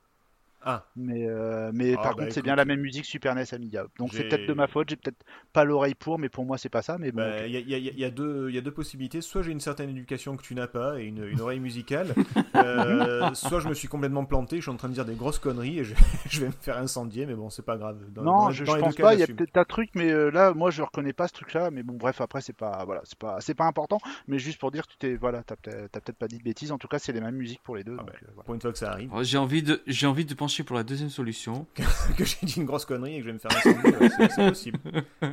Ah, Mais, euh, mais Ah, par bah, contre, c'est bien la même musique Super NES Amiga. Donc c'est peut-être de ma faute. J'ai peut-être pas l'oreille pour, mais pour moi, c'est pas ça. Mais bon, bah, y, a, y a- y a deux il y a deux possibilités. Soit j'ai une certaine éducation que tu n'as pas et une, une oreille musicale, euh, soit je me suis complètement planté. Je suis en train de dire des grosses conneries et je, je vais me faire incendier, mais bon, c'est pas grave. Dans- non, dans- je, dans je pense cas, pas. Il y a peut-être un truc, mais euh, là, moi, je reconnais pas ce truc-là. Mais bon, bref, après, c'est pas, voilà, c'est pas, c'est pas important. Mais juste pour dire, tu t'es, voilà, t'as peut-être t'as peut-être pas dit de bêtises. En tout cas, c'est les mêmes musiques pour les deux. Ah donc, bah. euh, voilà. Pour une fois que ça arrive. Oh, J'ai envie de, j'ai envie de pencher pour la deuxième solution. que j'ai dit une grosse connerie et que je vais me faire incendier, c'est- c'est possible.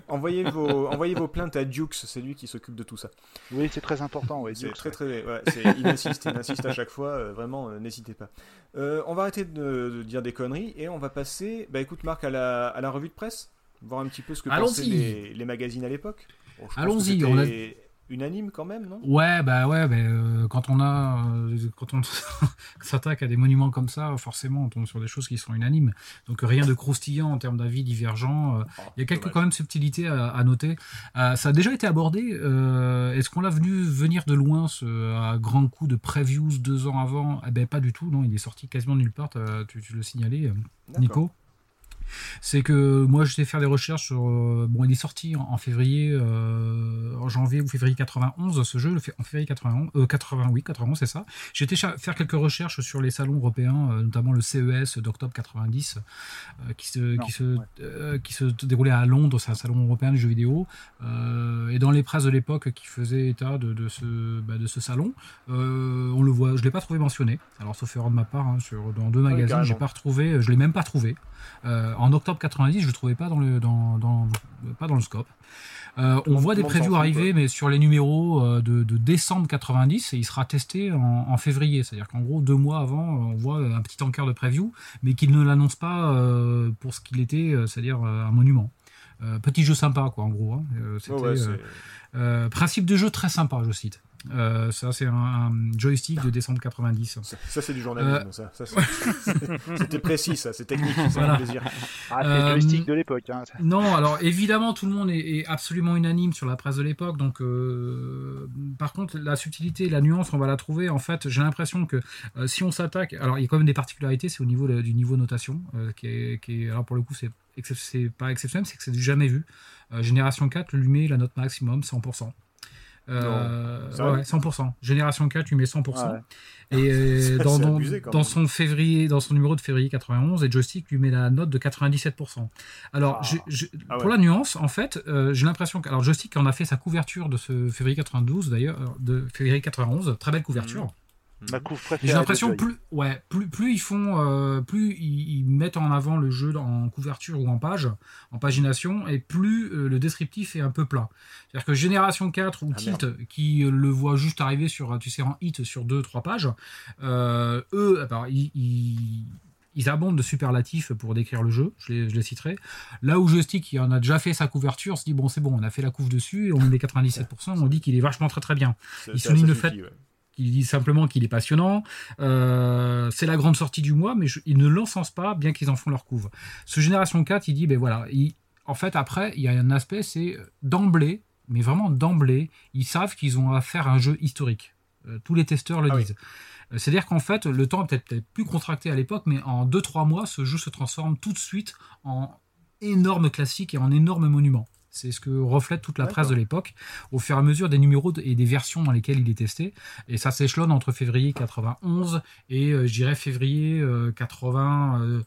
Envoyez vos, envoyez vos plaintes à Dukes, c'est lui qui s'occupe de tout ça. Oui, c'est très important. Ouais, C'est Dukes, très ouais. très. Ouais, c'est- il insiste, il insiste à chaque fois, euh, vraiment, euh, n'hésitez pas. Euh, on va arrêter de, de dire des conneries et on va passer, bah écoute Marc, à la, à la revue de presse, voir un petit peu ce que pensaient les, les magazines à l'époque. Bon, que Allons-y, on a- unanime quand même, non? Ouais, bah ouais, bah, euh, quand on a, euh, quand on s'attaque à des monuments comme ça, forcément, on tombe sur des choses qui sont unanimes. Donc rien de croustillant en termes d'avis divergents. euh, Oh, Il y a quelques dommage. quand même subtilités à, à noter. Ça a déjà été abordé. Est-ce qu'on l'a venu venir de loin ce, à grand coup de previews deux ans avant? Eh ben pas du tout. Non, il est sorti quasiment nulle part. Tu, tu le signalais. Nico. C'est que moi j'étais faire des recherches sur. euh, bon, il est sorti en, en février, euh, en janvier ou février 91, ce jeu, le fait- en février 91, euh, 80, oui, 91, c'est ça. J'étais faire quelques recherches sur les salons européens, euh, notamment le CES d'octobre 90, euh, qui, se, Non, qui, se, ouais. qui se déroulait à Londres, c'est un salon européen du jeu vidéo. Et dans les presses de l'époque qui faisaient état de, de ce, bah, de ce salon, on le voit, je l'ai pas trouvé mentionné. Alors sauf erreur de ma part, hein, sur, dans deux Oui, magazines, j'ai pas retrouvé, je l'ai même pas trouvé. Euh, en octobre 90, je le trouvais pas dans le, dans, dans, pas dans le scope. Euh, on voit des previews arriver, mais sur les numéros euh, de, de décembre 90, et il sera testé en, en février. C'est-à-dire qu'en gros, deux mois avant, on voit un petit encart de preview, mais qu'il ne l'annonce pas euh, pour ce qu'il était, c'est-à-dire un monument. Euh, petit jeu sympa, quoi, en gros. hein. Euh, Ouais, euh, euh, principe de jeu très sympa, je cite. Euh, ça, c'est un, un joystick de décembre 90. ça, ça, c'est du journalisme, ça. ça, c'est- C'était précis, ça, c'est technique, ça Voilà. fait plaisir. Ah, c'est Euh, joystick de l'époque. hein. Non, alors évidemment, tout le monde est, est absolument unanime sur la presse de l'époque. Donc, euh, par contre, la subtilité, la nuance, on va la trouver. En fait, j'ai l'impression que euh, si on s'attaque, alors il y a quand même des particularités. C'est au niveau de- du niveau notation, euh, qui, est, qui est- alors pour le coup, c'est c'est pas exceptionnel, c'est que c'est du jamais vu. Euh, Génération 4 lui met la note maximum 100%. Euh, Non. Sérieux ouais, 100%. Génération 4 lui met 100%. Ouais. Et euh, dans, son février, dans son numéro de février 91, et Joystick lui met la note de 97%. Alors, Ah. je- je- Ah pour la nuance, en fait, euh, j'ai l'impression que alors Joystick en a fait sa couverture de ce février 92 d'ailleurs, euh, de février 91, très belle couverture. Ma couve Et préférée. J'ai l'impression plus, ouais, plus, plus ils font, euh, plus ils, ils mettent en avant le jeu en couverture ou en page, en pagination, et plus euh, le descriptif est un peu plat. C'est-à-dire que Génération 4 ou Ah, Tilt, qui le voit juste arriver sur, tu sais, en hit sur 2-3 pages, euh, eux, alors, ils, ils, ils abondent de superlatifs pour décrire le jeu, je les, je les citerai. Là où Joystick, qui en a déjà fait sa couverture, on se dit, bon, c'est bon, on a fait la couve dessus, et on met 97%, on dit qu'il est vachement très très bien. Il souligne le suffit, fait- ouais. Il dit simplement qu'il est passionnant. Euh, c'est la grande sortie du mois, mais je- il ne l'encensent pas, bien qu'ils en font leur couve. Ce Génération 4, il dit, ben voilà, il- en fait, après, il y a un aspect, c'est euh, d'emblée, mais vraiment d'emblée, ils savent qu'ils ont à faire un jeu historique. Euh, tous les testeurs le Ah disent. C'est-à-dire qu'en fait, le temps peut-être plus contracté à l'époque, mais en 2-3 mois, ce jeu se transforme tout de suite en énorme classique et en énorme monument. C'est ce que reflète toute la presse de l'époque, au fur et à mesure des numéros et des versions dans lesquelles il est testé. Et ça s'échelonne entre février 91 et, euh, je dirais, février euh, 80, euh,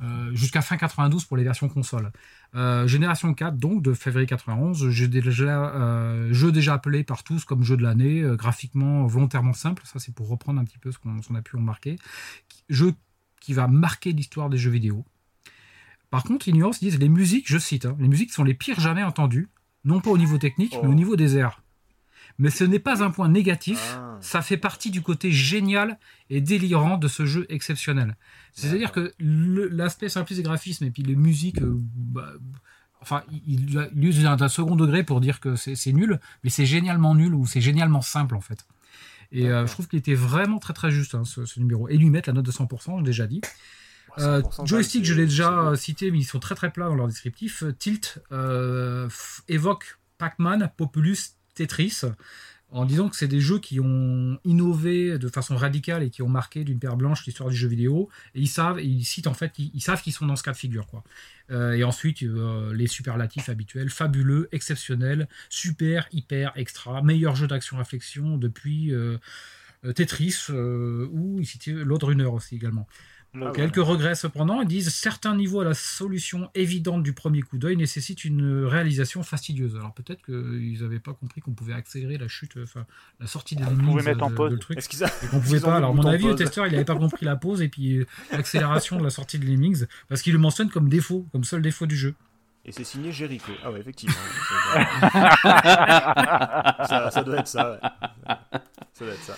euh, jusqu'à fin 92 pour les versions console. Euh, Génération 4, donc, de février 91, jeu déjà, euh, jeu déjà appelé par tous comme jeu de l'année, euh, graphiquement volontairement simple, ça c'est pour reprendre un petit peu ce qu'on ce qu'on a pu remarquer. Jeu qui va marquer l'histoire des jeux vidéo. Par contre, Ignorance ils disent les musiques, je cite, hein, les musiques sont les pires jamais entendues, non pas au niveau technique, mais Oh. au niveau des airs. Mais ce n'est pas un point négatif, Ah. ça fait partie du côté génial et délirant de ce jeu exceptionnel. C'est-à-dire que l'aspect simpliste des graphismes et puis les musiques, euh, bah, enfin, il, il- use d'un second degré pour dire que c'est nul, mais c'est génialement nul ou c'est génialement simple en fait. Et euh, je trouve qu'il était vraiment très très juste hein, ce, ce numéro. Et lui mettre la note de 100%, j'ai déjà dit. Euh, 100%, joystick, je l'ai déjà cité, mais ils sont très très plats dans leur descriptif. Euh, Tilt euh, évoque Pac-Man, Populus, Tetris, en disant que c'est des jeux qui ont innové de façon radicale et qui ont marqué d'une paire blanche l'histoire du jeu vidéo. Et ils savent, et ils citent en fait, ils, ils savent qu'ils sont dans ce cas de figure. Quoi. Euh, et ensuite, euh, les superlatifs habituels, fabuleux, exceptionnel, super, hyper, extra, meilleur jeu d'action-réflexion depuis euh, Tetris, ou ils citaient Load Runner aussi également. Ah ouais. Quelques regrets cependant, ils disent certains niveaux à la solution évidente du premier coup d'œil nécessitent une réalisation fastidieuse. Alors peut-être qu'ils n'avaient pas compris qu'on pouvait accélérer la chute, enfin la sortie des Vous ennemis pouvez de, mettre en pause. le truc. Qu'ils a- Ils pouvait pas. Alors, à mon avis, le testeur, il n'avait pas compris la pause et puis euh, l'accélération de la sortie de Lemmings, parce qu'il le mentionne comme défaut, comme seul défaut du jeu. Et c'est signé Jericho. Ah ouais, effectivement. ça, ça doit être ça. ouais. Ça doit être ça.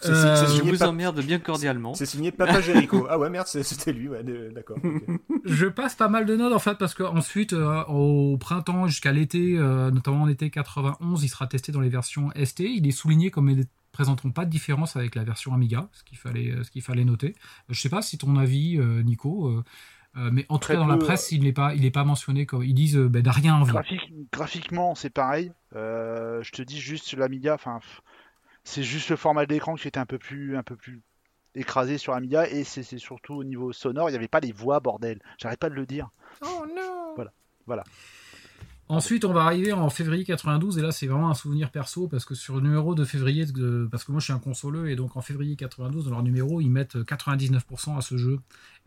C'est Euh, c'est Je vous Pa- emmerde bien cordialement. c'est signé Papa Jericho. Ah ouais, merde, c'était lui. Ouais, d'accord. Je passe pas mal de notes en fait parce qu'ensuite au printemps jusqu'à l'été, euh, notamment en été 91, il sera testé dans les versions ST. Il est souligné comme ils ne présenteront pas de différence avec la version Amiga, ce qu'il fallait, ce qu'il fallait noter. Je sais pas si ton avis, euh, Nico, euh, euh, mais en tout cas dans la presse, il n'est pas, il est pas mentionné comme ils disent euh, ben, de rien envie. Graphique- graphiquement, c'est pareil. Euh, je te dis juste l'Amiga, enfin, c'est juste le format de l'écran qui était un peu plus, un peu plus écrasé sur Amiga, et c'est surtout au niveau sonore, il n'y avait pas les voix, bordel. J'arrête pas de le dire. Ensuite, on va arriver en février 92, et là, c'est vraiment un souvenir perso, parce que sur le numéro de février, de- parce que moi, je suis un consoleux, et donc en février 92, dans leur numéro, ils mettent 99% à ce jeu,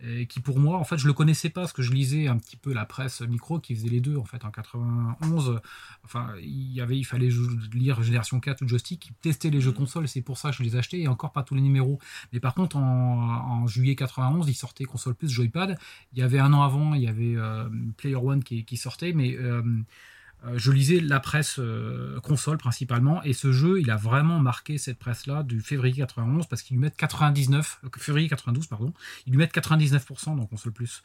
et qui pour moi, en fait, je le connaissais pas, parce que je lisais un petit peu la presse micro qui faisait les deux, en fait, en 91. Enfin, il y avait, il fallait lire Génération 4 ou Joystick, qui testaient les jeux consoles, et c'est pour ça que je les achetais, et encore pas tous les numéros. Mais par contre, en, en juillet 91, ils sortaient console plus joypad. Il y avait un an avant, il y avait euh, Player One qui, qui sortait, mais euh, je lisais la presse euh, console principalement, et ce jeu, il a vraiment marqué cette presse-là du février 91 parce qu'ils lui mettent 99, euh, février 92 pardon, ils lui mettent 99% dans console plus.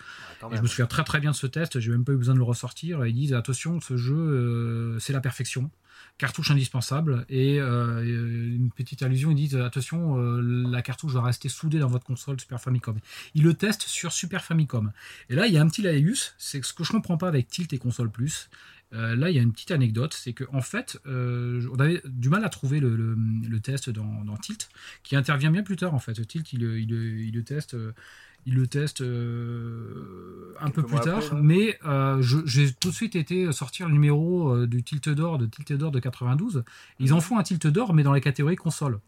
Et je me souviens très très bien de ce test, j'ai même pas eu besoin de le ressortir. Ils disent attention, ce jeu euh, c'est la perfection, cartouche indispensable. Et euh, une petite allusion, ils disent attention, euh, la cartouche va rester soudée dans votre console Super Famicom. Ils le testent sur Super Famicom. Et là, il y a un petit laïus, c'est que ce que je comprends pas avec Tilt et console plus. Euh, là, il y a une petite anecdote, c'est que en fait, euh, on avait du mal à trouver le, le- le test dans, dans Tilt, qui intervient bien plus tard en fait. Tilt, il, le- il, le- il le teste, il le teste euh, un peu plus tard, après, mais j'ai tout de suite été sortir le numéro du Tilt d'or de Tilt d'or de 92. Ils en font un Tilt d'or, mais dans la catégorie console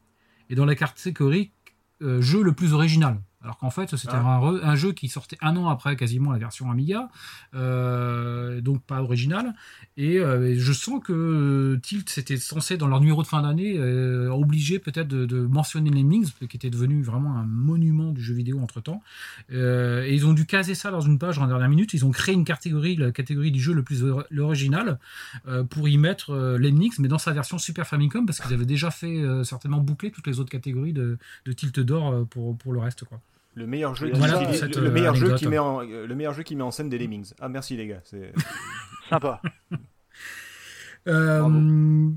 et dans la catégorie jeu le plus original. Alors qu'en fait, c'était Ah. un, jeu qui sortait un an après quasiment la version Amiga, euh, donc pas original. Et euh, je sens que euh, Tilt c'était censé dans leur numéro de fin d'année euh, obliger peut-être de, de mentionner Lemmings, qui était devenu vraiment un monument du jeu vidéo entre temps. et ils ont dû caser ça dans une page en dernière minute. Ils ont créé une catégorie, la catégorie du jeu le plus or- l'original, euh, pour y mettre Lemmings, mais dans sa version Super Famicom, parce qu'ils avaient déjà fait certainement boucler toutes les autres catégories de, de Tilt d'or pour, pour le reste. Quoi. Le meilleur jeu, Voilà qui, le- cette, le, euh, meilleur jeu qui met en, euh, le meilleur jeu qui met en scène des Lemmings. Ah merci les gars. c'est- Sympa. Euh,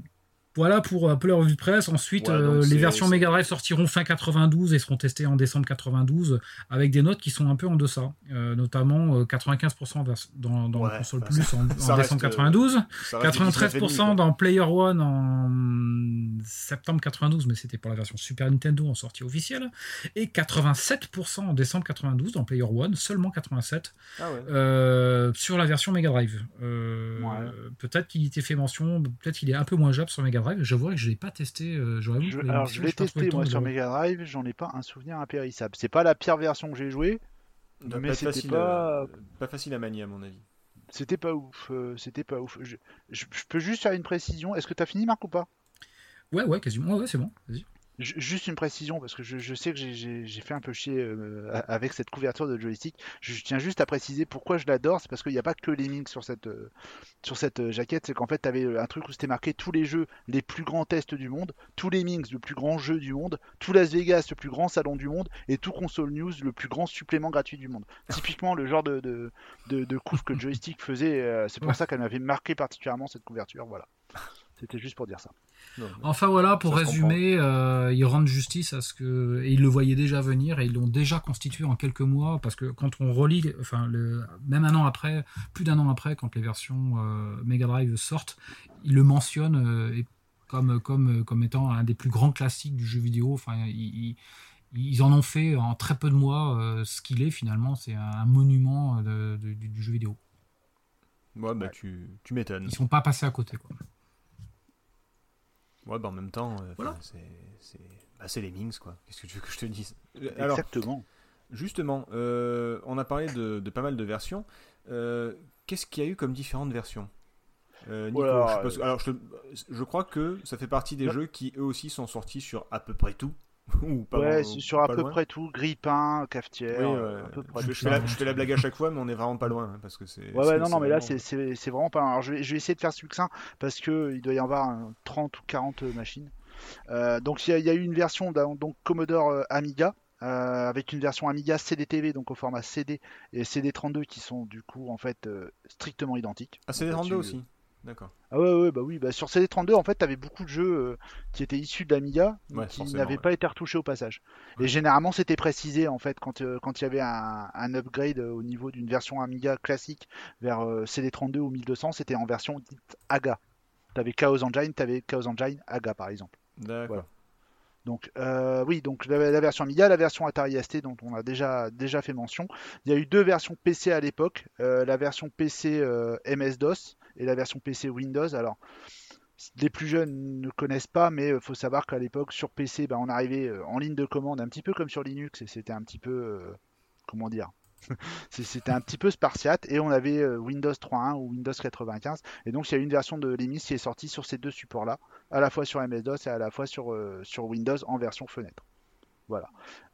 voilà pour un peu la revue de presse. Ensuite, Ouais, euh, les versions Mega Drive sortiront fin 92 et seront testées en décembre 92 avec des notes qui sont un peu en deçà, Euh, notamment euh, 95% vers- dans, dans Ouais, console bah, plus ça- en, en décembre euh, 92. ça reste du 93% 19,5, dans Player One en septembre 92, mais c'était pour la version Super Nintendo en sortie officielle. Et 87% en décembre 92 dans Player One, seulement 87 quoi. Ah ouais. euh, sur la version Mega Drive. Euh, Ouais. Peut-être qu'il y était fait mention, peut-être qu'il est un peu moins jouable sur Mega Drive. Je vois que je l'ai pas testé. euh, j'aurais voulu Je- alors je l'ai testé moi sur Mega Drive, j'en ai pas un souvenir impérissable. C'est pas la pire version que j'ai jouée, Doit mais c'était facile, pas- pas facile à manier à mon avis. c'était pas ouf. euh, c'était pas ouf. Je, je- je peux juste faire une précision. Est-ce que t'as fini Marc ou pas? Ouais, ouais, quasiment. Ouais, ouais, c'est bon. Vas-y. Ju- Juste une précision, parce que je, je sais que j'ai- fait un peu chier euh, avec cette couverture de joystick. Je, tiens juste à préciser pourquoi je l'adore. C'est parce qu'il n'y a pas que les links sur cette, euh, sur cette euh, jaquette. C'est qu'en fait, tu avais un truc où c'était marqué tous les jeux les plus grands tests du monde, tous les Minx le plus grand jeu du monde, tout Las Vegas le plus grand salon du monde, et tout Console News le plus grand supplément gratuit du monde. Typiquement le genre de, de, de, de couve que joystick faisait. c'est pour Ouais. ça qu'elle m'avait marqué particulièrement cette couverture. Voilà. C'était juste pour dire ça. Non, Enfin voilà, pour Ça résumer, euh, ils rendent justice à ce que. Et ils le voyaient déjà venir et ils l'ont déjà constitué en quelques mois parce que quand on relit, enfin, le, même un an après, plus d'un an après, quand les versions euh, Mega Drive sortent, ils le mentionnent euh, comme, comme, comme étant un des plus grands classiques du jeu vidéo. Enfin, ils, ils- en ont fait en très peu de mois ce qu'il est finalement. C'est un monument de- de- du, du jeu vidéo. Ouais, bah tu, tu m'étonnes. Ils sont pas passés à côté. Quoi. Ouais, bah en même temps, euh, Voilà. c'est bah, c'est les Minx quoi. Qu'est-ce que tu veux que je te dise? Euh, Alors, Exactement. justement, euh, on a parlé de, de pas mal de versions. Euh, Qu'est-ce qu'il y a eu comme différentes versions? Nico, Voilà, je, sais pas ce- alors, je, crois que ça fait partie des Ouais. jeux qui eux aussi sont sortis sur à peu près tout. Ou pas ouais, sur à peu loin. près tout, grille-pain, cafetière, Oui, euh, ouais. à peu près je, fais la, ça. je fais la blague à chaque fois, mais on est vraiment pas loin hein, parce que c'est. Ouais, ouais, c'est- non, c'est non, mais là, vraiment- c'est- c'est c'est vraiment pas. Alors, je vais, je vais essayer de faire succinct parce que il doit y en avoir un 30 ou 40 machines. Euh, donc, il y, a- il y a eu une version d'un donc Commodore euh, Amiga. euh, avec une version Amiga CD-TV, donc au format CD et CD32 qui sont du coup en fait euh, strictement identiques. Ah, c'est Donc des 32 là-dessus, aussi. D'accord. Ah ouais, ouais, bah oui, bah sur CD32 en fait t'avais beaucoup de jeux euh, qui étaient issus de l'Amiga Ouais, qui n'avaient ouais. pas été retouchés au passage. Et généralement c'était précisé en fait quand euh, quand il y avait un, un upgrade euh, au niveau d'une version Amiga classique vers euh, CD32 ou 1200, c'était en version dite AGA. T'avais Chaos Engine, t'avais Chaos Engine AGA par exemple. D'accord. Voilà. Donc euh, oui, donc la, la version Amiga, la version Atari ST dont on a déjà déjà fait mention. Il y a eu deux versions PC à l'époque, euh, la version PC euh, MS-DOS et la version PC Windows. Alors les plus jeunes ne connaissent pas, mais il faut savoir qu'à l'époque sur PC, ben, on arrivait euh, en ligne de commande un petit peu comme sur Linux et c'était un petit peu euh, comment dire? C'était un petit peu spartiate et on avait euh, Windows 3.1 ou Windows 95 et donc il y a une version de l'EMIS qui est sortie sur ces deux supports là, à la fois sur MS-DOS et à la fois sur, euh, sur Windows en version fenêtre. Voilà.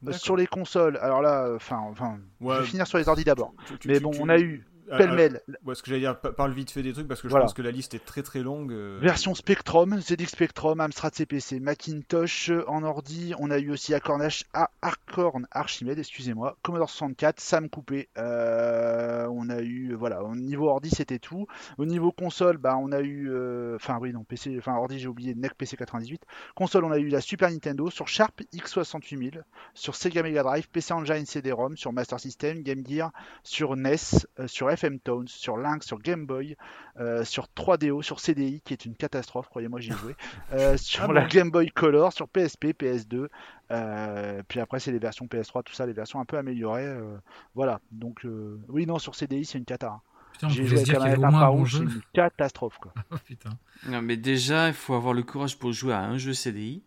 Euh, sur les consoles, alors là, enfin, enfin, Ouais, je vais finir sur les ordi d'abord. Mais bon, tu- on a eu pêle-mêle ah, ouais, ce que j'allais dire, pa- parle vite fait des trucs parce que je Voilà. pense que la liste est très très longue. euh, Version Spectrum, ZX Spectrum, Amstrad CPC, Macintosh euh, en ordi. On a eu aussi Acorn, Arch- A- Acorn Archimède, excusez-moi, Commodore 64, Sam Coupé. Euh, on a eu, voilà, au niveau ordi c'était tout. Au niveau console, bah on a eu, euh, enfin oui non PC, enfin ordi j'ai oublié, NEC PC 98. Console, on a eu la Super Nintendo sur Sharp X68000, sur Sega Mega Drive, PC Engine CD-ROM, sur Master System, Game Gear, sur NES, euh, sur FM Tones, sur Lynx, sur Game Boy, euh, sur 3DO, sur CDI, qui est une catastrophe, croyez-moi, j'y ai joué, euh, sur Ah la bon Game Boy Color, sur PSP, PS2, euh, puis après c'est les versions PS3, tout ça, les versions un peu améliorées, euh, voilà. Donc euh, oui, non, sur CDI, c'est une cata. hein. J'ai joué avec un bon c'est jeu. une catastrophe, quoi. Oh, putain. Non, mais déjà, il faut avoir le courage pour jouer à un jeu CDI.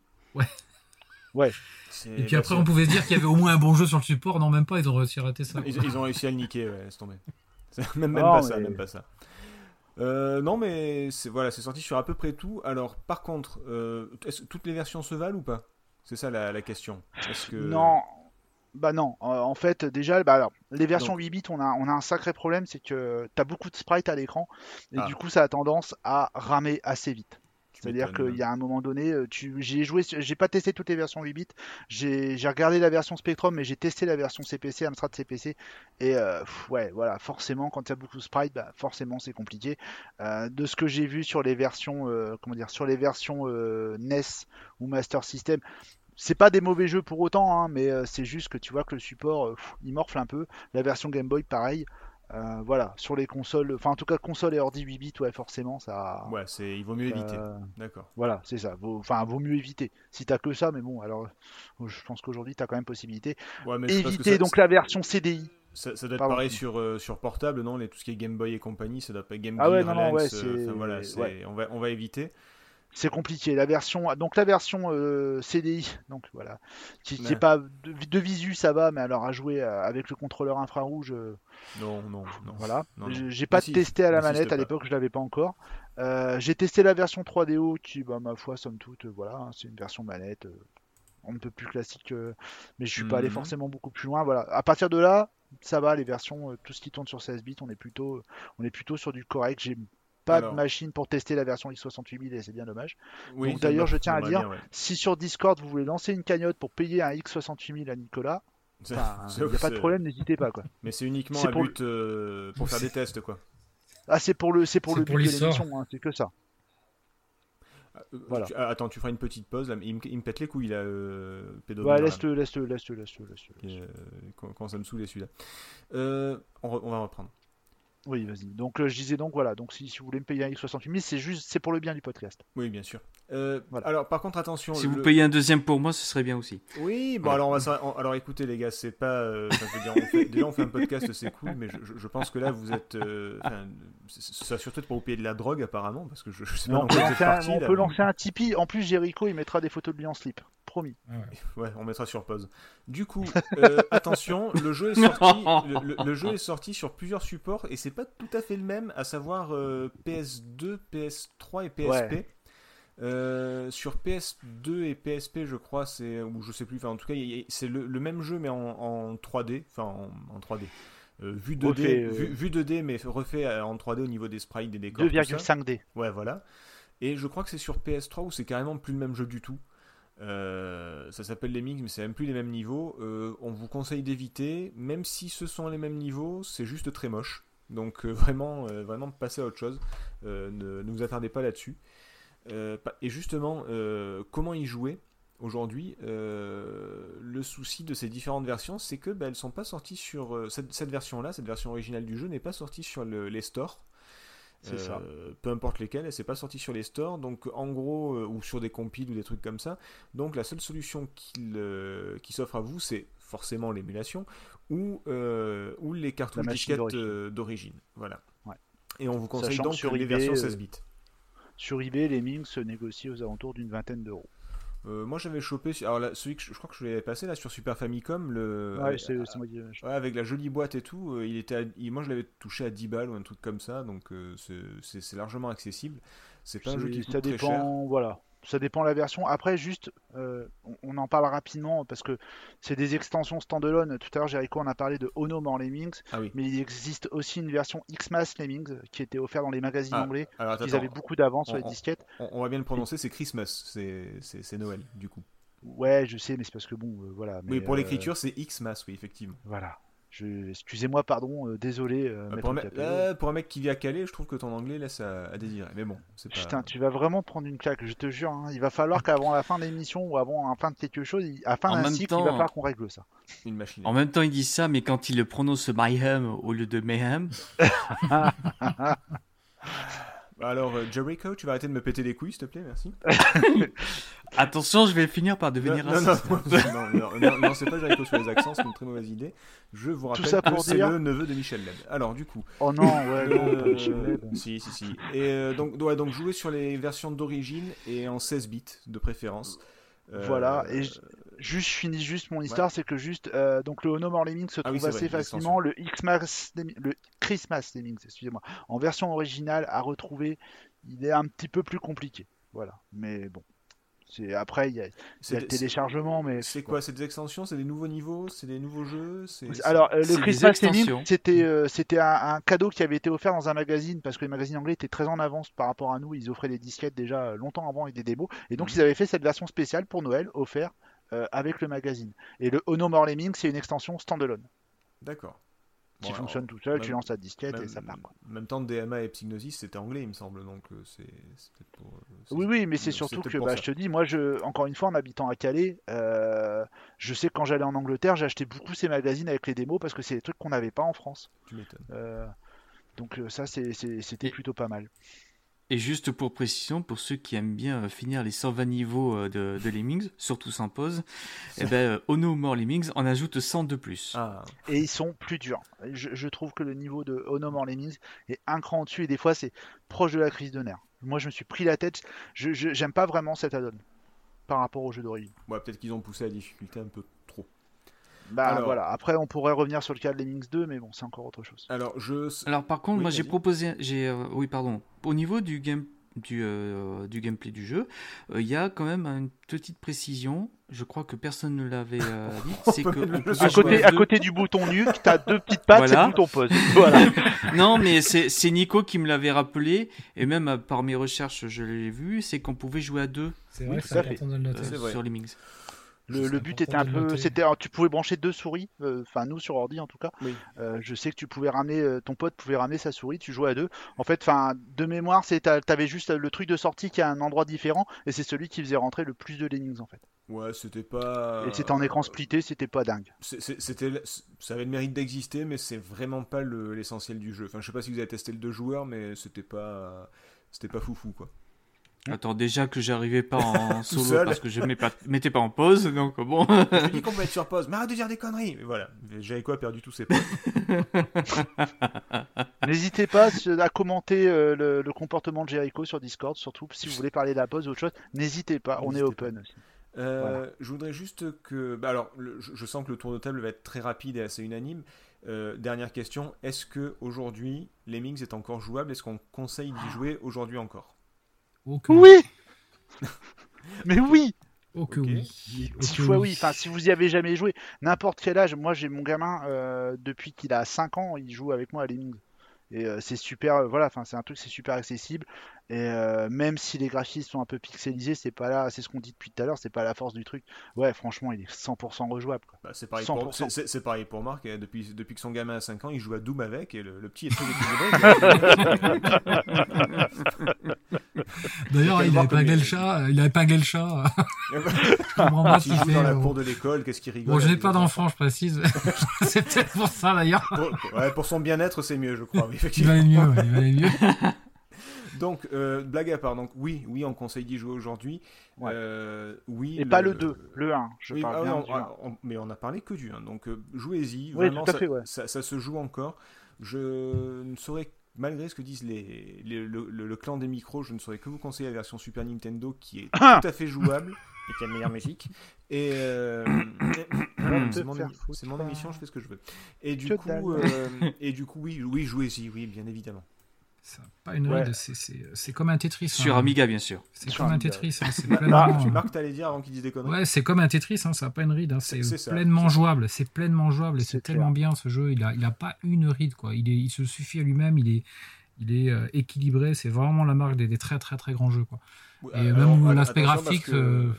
C'est- Et puis après, on pouvait se dire qu'il y avait au moins un bon jeu sur le support. Non, même pas, ils ont réussi à rater ça. Ils, ils ont réussi à le niquer, ouais, laisse tomber. Même, même Non, pas ça, même pas ça. Euh, non, mais c'est voilà, c'est sorti sur à peu près tout. Alors, par contre, euh, est-ce que toutes les versions se valent ou pas? C'est ça la, la question. Que Non, bah non. Euh, en fait, déjà, bah alors, les versions Donc- 8 bits, on a, on a un sacré problème, c'est que tu as beaucoup de sprites à l'écran, et Ah. du coup, ça a tendance à ramer assez vite. C'est-à-dire qu'il y a un moment donné, euh, tu, j'ai joué, j'ai pas testé toutes les versions 8 bits, j'ai, j'ai regardé la version Spectrum, mais j'ai testé la version CPC, Amstrad CPC, et euh, ouais, voilà, forcément, quand il y a beaucoup de sprites, bah, forcément, c'est compliqué. Euh, de ce que j'ai vu sur les versions, euh, comment dire, sur les versions NES ou Master System, c'est pas des mauvais jeux pour autant, hein, mais c'est juste que tu vois que le support, pff, il morfle un peu. La version Game Boy, pareil. Euh, voilà, sur les consoles, enfin en tout cas console et ordi 8 bits, ouais, forcément, ça. Ouais, c'est il vaut mieux éviter. euh, D'accord. voilà, c'est ça. Vaut- Enfin, vaut mieux éviter. Si t'as que ça, mais bon, alors, je pense qu'aujourd'hui, t'as quand même possibilité. Ouais, mais Éviter ça, donc la version CDI. ça, ça doit être Pardon. pareil sur, euh, sur portable, non les, Tout ce qui est Game Boy et compagnie, ça doit pas Game Ah ouais, Gear, non, non, ouais, euh, enfin, voilà, ouais. on, va, on va éviter. C'est compliqué. La version, donc la version euh, CDI, donc voilà, qui, qui Ouais. est pas de, de visu, ça va, mais alors à jouer euh, avec le contrôleur infrarouge. euh, Non, non, non. Voilà. J'ai- pas N'insiste- testé à la manette à l'époque, je l'avais pas encore. Euh, j'ai testé la version 3DO qui, bah, ma foi, somme toute, voilà, hein, c'est une version manette. un peu plus classique, mais je suis pas allé Mhm. forcément beaucoup plus loin. Voilà. À partir de là, ça va, les versions, tout ce qui tourne sur 16 bits, on est plutôt, on est plutôt sur du correct. J'ai pas Alors. de machine pour tester la version x68 bits et c'est bien dommage. Oui, Donc, d'ailleurs, je tiens à dire- bien, ouais. Si sur Discord vous voulez lancer une cagnotte pour payer un x68 000 à Nicolas, C'est- il n'y a pas de problème, n'hésitez pas quoi. Mais c'est uniquement à pour but euh, pour faire des tests, quoi. Ah, c'est pour le, c'est pour C'est le pour but de l'émission, hein, c'est que ça. Euh, Voilà. tu- ah, attends, tu feras une petite pause. Là, il, me, il me pète les couilles, là, euh, Ouais, laisse-le, laisse-le, laisse-le, laisse-le, laisse-le. Et, euh, quand, quand ça me saoule, celui-là. Euh, on, re- on va reprendre. Oui, vas-y. Donc euh, je disais donc voilà, donc si, si vous voulez me payer un X68 000, c'est juste c'est pour le bien du podcast. Oui, bien sûr. Euh, Voilà. Alors, par contre, attention. Si le- vous payez un deuxième pour moi, ce serait bien aussi. Oui, bon, Ouais. alors, on va, alors écoutez, les gars, c'est pas. euh, je veux dire, on fait- déjà, on fait un podcast, c'est cool, mais je, pense que là, vous êtes. euh, ça surtout être pour vous payer de la drogue, apparemment, parce que je, je sais pas on peut, lancer un, on là. peut lancer un Tipeee. En plus, Jericho il mettra des photos de lui en slip. Promis. Ouais, on mettra sur pause. Du coup, euh, attention, le jeu est sorti. le, le- le jeu est sorti sur plusieurs supports et c'est pas tout à fait le même, à savoir euh, PS2, PS3 et PSP. Ouais. Euh, sur PS2 et PSP, je crois, c'est ou je sais plus. Enfin, en tout cas, c'est le, le même jeu mais en, en 3D, enfin en, en 3D. Euh, vu 2D, Refait, euh, vu, vu 2D, mais refait euh, en 3D au niveau des sprites, des décors. tout ça. 2,5D. Ouais, voilà. Et je crois que c'est sur PS3 où c'est carrément plus le même jeu du tout. Euh, ça s'appelle les mix, mais c'est même plus les mêmes niveaux. Euh, on vous conseille d'éviter, même si ce sont les mêmes niveaux, c'est juste très moche. Donc euh, vraiment, vraiment passez à autre chose. Ne, vous attardez pas là-dessus. Et justement, comment y jouer aujourd'hui Le souci de ces différentes versions, c'est que bah, elles sont pas sorties sur cette, version-là, cette version originale du jeu n'est pas sortie sur le- les stores. C'est ça. Euh, peu importe lesquels, elle s'est pas sortie sur les stores, donc en gros, euh, ou sur des compiles ou des trucs comme ça. Donc la seule solution qu'il, euh, qui s'offre à vous, c'est forcément l'émulation ou, euh, ou les cartouches disquettes d'origine. euh. Voilà. Ouais. Et on vous conseille Sachant donc que sur les eBay, versions euh, 16 bits. Sur eBay, les mix se négocient aux alentours d'une vingtaine d'euros. Euh, moi j'avais chopé, alors là, celui que je, je crois que je l'avais passé là sur Super Famicom, le, avec, c'est moi qui. ouais, avec la jolie boîte et tout, euh, il était à- il- moi je l'avais touché à 10 balles ou un truc comme ça, donc euh, c'est- largement accessible. C'est pas un jeu qui coûte Ça très cher. dépend, voilà. Ça dépend la version. Après, juste, euh, on, on en parle rapidement parce que c'est des extensions standalone. Tout à l'heure, Jericho en a parlé de Ono en Lemmings, Ah oui. mais il existe aussi une version Xmas Lemmings qui était offerte dans les magazines Ah, anglais. Alors attends, Ils avaient beaucoup d'avance sur les on- disquettes. on, on va bien le prononcer, c'est Christmas, c'est Noël du coup. Ouais, je sais, mais c'est parce que bon, euh, voilà. oui, mais, pour euh, l'écriture, c'est Xmas, oui, effectivement. Voilà. Je... Excusez-moi, pardon, euh, désolé. euh, Euh, maître pour, un mec, Capello. euh, pour un mec qui vit à Calais, je trouve que ton anglais laisse à, à désirer. Mais bon, c'est pas. Putain, tu vas vraiment prendre une claque, je te jure. hein. Il va falloir qu'avant la fin de l'émission ou avant la fin de quelque chose, il- à la fin En d'un même cycle, temps- il va falloir qu'on règle ça. Une machine. En même temps, il dit ça, mais quand il le prononce Mayhem au lieu de Mayhem, Alors, euh, Jericho, tu vas arrêter de me péter les couilles, s'il te plaît, merci. attention, je vais finir par devenir non, non, raciste. non, non, non, non, non, c'est pas Jericho sur les accents, c'est une très mauvaise idée. Je vous rappelle ça que pour c'est dire- le neveu de Michel Leb. Alors, du coup. Oh non, ouais, euh, Michel Leb. si, si, si. Et euh, donc, ouais, donc, jouer sur les versions d'origine et en 16 bits de préférence. Euh, Voilà, et je- Juste, je finis juste mon histoire, c'est que juste, euh, donc le Ono More Lemmings se Ah trouve oui, assez vrai, facilement. Le Xmas, Lemmings- le Christmas Lemmings, excusez-moi, en version originale à retrouver, il est un petit peu plus compliqué. Voilà. Mais bon, c'est après il y a, il y a le téléchargement, mais c'est quoi? C'est des extensions? C'est des nouveaux niveaux? C'est des nouveaux jeux? Alors, euh, le Christmas. Lemmings, c'était euh, c'était un, un cadeau qui avait été offert dans un magazine parce que les magazines anglais étaient très en avance par rapport à nous. Ils offraient des disquettes déjà euh, longtemps avant avec des démos. Et donc, Mhm. ils avaient fait cette version spéciale pour Noël offert euh, avec le magazine. Et le Ono More c'est une extension standalone D'accord. qui Bon, alors, fonctionne tout seul. Tu lances ta disquette même, et ça part. quoi. même temps, DMA et Psygnosis, c'était anglais, il me semble, donc euh, c'est c'est peut-être pour. euh, c'est- Oui, oui, mais c'est surtout que, bah, je te dis, moi, je, encore une fois, en habitant à Calais, euh, je sais que quand j'allais en Angleterre, j'achetais beaucoup ces magazines avec les démos parce que c'est des trucs qu'on n'avait pas en France. Tu m'étonnes. Euh, donc ça, c'est- c'est- c'était Et- plutôt pas mal. Et juste pour précision, pour ceux qui aiment bien euh, finir les 120 niveaux euh, de, de Lemmings, surtout sans pause, eh ben, euh, Ono More Lemmings en ajoute 100 de plus. Ah, et ils sont plus durs. Je, je trouve que le niveau de Ono More Lemmings est un cran au-dessus et des fois c'est proche de la crise de nerfs. Moi je me suis pris la tête, je je- j'aime pas vraiment cette add-on par rapport au jeu d'origine. ouais, peut-être qu'ils ont poussé la difficulté un peu. Bah Alors- voilà, après on pourrait revenir sur le cas de Lemmings 2 mais bon c'est encore autre chose. Alors, je. Alors par contre, Oui, moi j'ai proposé, j'ai, euh, oui pardon, au niveau du game, du, euh, du gameplay du jeu, euh, il y a quand même une petite précision. Je crois que personne ne l'avait euh, dit, c'est que À côté, à du bouton nuque, t'as deux petites pattes, Voilà. c'est le bouton pause. Voilà. Non, mais c'est c'est Nico qui me l'avait rappelé, et même euh, par mes recherches, je l'ai vu, c'est qu'on pouvait jouer à deux C'est Oui, vrai que c'est important de le noter. C'est vrai. sur Lemmings. Le, but était un peu, c'était, tu pouvais brancher deux souris, euh, enfin nous sur ordi en tout cas. Oui. Euh, je sais que tu pouvais ramener, euh, ton pote pouvait ramener sa souris, tu jouais à deux. En fait, enfin de mémoire, c'est, t'avais juste le truc de sortie qui a un endroit différent et c'est celui qui faisait rentrer le plus de Lemmings en fait. Ouais, c'était pas. Et c'était en écran splitté, c'était pas dingue. C'était, ça avait le mérite d'exister, mais c'est vraiment pas le- l'essentiel du jeu. Enfin, je sais pas si vous avez testé le deux joueurs, mais c'était pas, c'était pas foufou quoi. Attends, déjà que j'arrivais pas en solo seul. parce que je ne mettais pas en pause, donc bon. Je dis qu'on peut être sur pause, mais arrête de dire des conneries. Mais voilà, j'avais quoi perdu tous ses potes. N'hésitez pas à commenter euh, le, le comportement de Jericho sur Discord, surtout si vous voulez parler de la pause ou autre chose. N'hésitez pas, on est open aussi. Euh, Voilà. Je voudrais juste que. bah alors, le- je, je sens que le tour de table va être très rapide et assez unanime. Euh, dernière question est-ce que aujourd'hui Lemmings est encore jouable? Est-ce qu'on conseille d'y jouer aujourd'hui encore? Oh que Oui Mais oui Oh que Ok. oui. Oh que fois oui, enfin si vous y avez jamais joué, n'importe quel âge, moi j'ai mon gamin euh, depuis qu'il a 5 ans, il joue avec moi à Lemmings. Et euh, c'est super, euh, voilà, enfin c'est un truc, c'est super accessible. Et euh, même si les graphismes sont un peu pixelisés, c'est pas là, c'est ce qu'on dit depuis tout à l'heure, c'est pas la force du truc. Ouais, franchement, il est 100% rejouable. Bah, c'est pareil, pour, 100%. c'est- c'est- c'est pareil pour Marc. et Depuis, depuis que son gamin a 5 ans, il joue à Doom avec et le, le petit est très équilibré. D'ailleurs, il voir avait pas comme le il- chat. Il avait pas le chat. Je comprends pas joue fait. dans la euh. cour de l'école, qu'est-ce qu'il rigole Bon, je n'ai pas d'enfant, je précise. c'est peut-être pour ça d'ailleurs. Pour, ouais, pour son bien-être, c'est mieux, je crois. Il valait mieux. ouais, Il valait mieux. Donc, euh, blague à part, donc oui, oui, on conseille d'y jouer aujourd'hui. Ouais. Euh, oui. Et pas le 2, le 1, je Oui, parle ah bien du 1. ah, on- mais on a parlé que du 1, donc euh, jouez-y. Oui, tout à ça, fait, ouais. ça, ça se joue encore. Je ne saurais, malgré ce que disent les, les- le, le- le clan des micros, je ne saurais que vous conseiller la version Super Nintendo qui est Ah tout à fait jouable et qui a la meilleure musique. Et euh, c'est mon, mon émission, je fais ce que je veux. Et du coup, euh, et du coup, oui, oui, jouez-y, oui, bien évidemment. C'est pas une Ouais. ride, c'est- comme un Tetris. Sur hein. Amiga, bien sûr. C'est comme un Amiga, Tetris. hein, pleinement. tu Marc, t'allais dire avant qu'il dise des conneries. Ouais, c'est comme un Tetris, hein, ça n'a pas une ride, hein, c'est pleinement jouable, c'est pleinement jouable et C'est tellement bien ce jeu, il a, il a pas une ride quoi, il, est, il se suffit à lui-même, il est, il est euh, équilibré, c'est vraiment la marque des, des très très très grands jeux quoi. Ouais, Et alors, même l'aspect graphique, parce que, euh,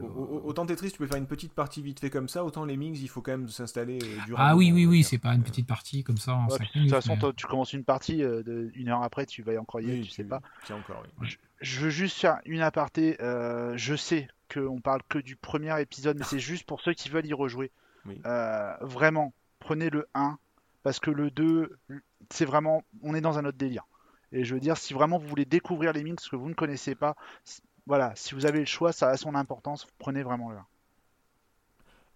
Autant Tetris, tu peux faire une petite partie vite fait comme ça, autant les Mings, il faut quand même s'installer euh, durablement. Ah oui oui oui, c'est pas une Euh, petite partie comme ça en Ouais, de toute façon, mais- toi, tu commences une partie, euh, de, une heure après, tu vas y encore y oui, tu sais pas. Tiens encore, oui. Je veux juste faire une aparté. euh, je sais qu'on parle que du premier épisode, mais c'est juste pour ceux qui veulent y rejouer. Oui. Euh, vraiment, prenez le 1, parce que le 2, c'est vraiment. On est dans un autre délire. Et je veux dire, si vraiment vous voulez découvrir les mix que vous ne connaissez pas, voilà, si vous avez le choix, ça a son importance, prenez vraiment le 1.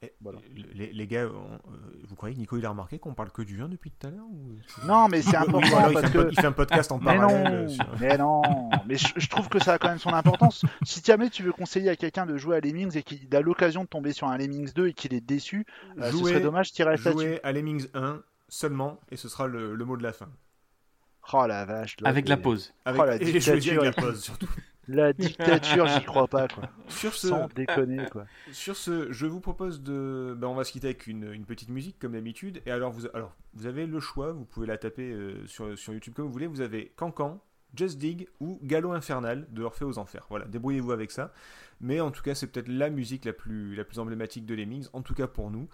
Eh, Voilà. les, les gars, on- euh, vous croyez que Nico il a remarqué qu'on parle que du vin depuis tout à l'heure ou- Non, mais c'est Oui, important ou alors il, parce fait que. il fait un podcast en Mais parallèle. non, euh, sur- mais non, mais je, je trouve que ça a quand même son importance. Si jamais tu veux conseiller à quelqu'un de jouer à Lemmings et qu'il a l'occasion de tomber sur un Lemmings 2 et qu'il est déçu, euh, ce Jouez- serait dommage reste là-dessus. Jouer à Lemmings 1 seulement, et ce sera le, le mot de la fin. Oh la vache. là, Avec la pause. Avec, Oh, la et je le dis avec la pause surtout. La dictature, j'y crois pas, quoi. Sur ce, Sans déconner, quoi. sur ce, je vous propose de. ben, on va se quitter avec une, une petite musique comme d'habitude. Et alors vous, alors, vous avez le choix, vous pouvez la taper euh, sur, sur YouTube comme vous voulez. Vous avez Cancan, Just Dig ou Gallo Infernal de Orphée aux Enfers. Voilà, débrouillez-vous avec ça. Mais en tout cas, c'est peut-être la musique la plus, la plus emblématique de Lemmings, en tout cas pour nous.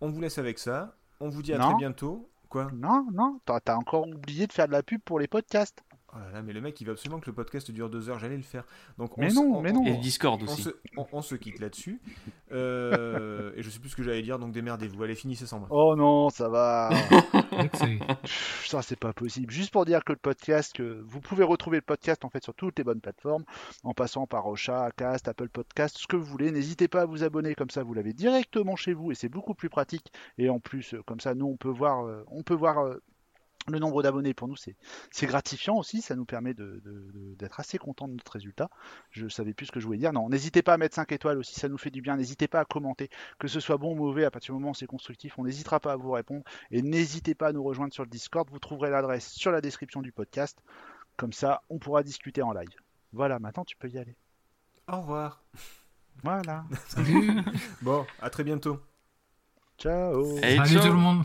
On vous laisse avec ça. On vous dit à Non. très bientôt. Quoi? Non, non, t'as encore oublié de faire de la pub pour les podcasts. Oh là là, mais le mec, il veut absolument que le podcast dure deux heures. J'allais le faire. Donc, on Mais non, on- mais on- non. Et le Discord On aussi. se, on- on se quitte là-dessus. Euh, et je sais plus ce que j'allais dire, donc démerdez-vous. Allez, finissez sans moi. Oh non, ça va. Ça, c'est pas possible. Juste pour dire que le podcast, que vous pouvez retrouver le podcast en fait sur toutes les bonnes plateformes, en passant par Ocha, Cast, Apple Podcast, ce que vous voulez. N'hésitez pas à vous abonner, comme ça vous l'avez directement chez vous et c'est beaucoup plus pratique. Et en plus, euh, comme ça, nous on peut voir, euh, on peut voir le nombre d'abonnés. Pour nous, c'est c'est gratifiant aussi. Ça nous permet de- de- de- d'être assez content de notre résultat. Je savais plus ce que je voulais dire. Non, n'hésitez pas à mettre 5 étoiles aussi, ça nous fait du bien. N'hésitez pas à commenter, que ce soit bon ou mauvais. À partir du moment où c'est constructif, on n'hésitera pas à vous répondre. Et n'hésitez pas à nous rejoindre sur le Discord, vous trouverez l'adresse sur la description du podcast. Comme ça, on pourra discuter en live. Voilà, maintenant tu peux y aller. Au revoir. Voilà. Salut. Bon, à très bientôt. Ciao. Et Salut ciao. tout le monde.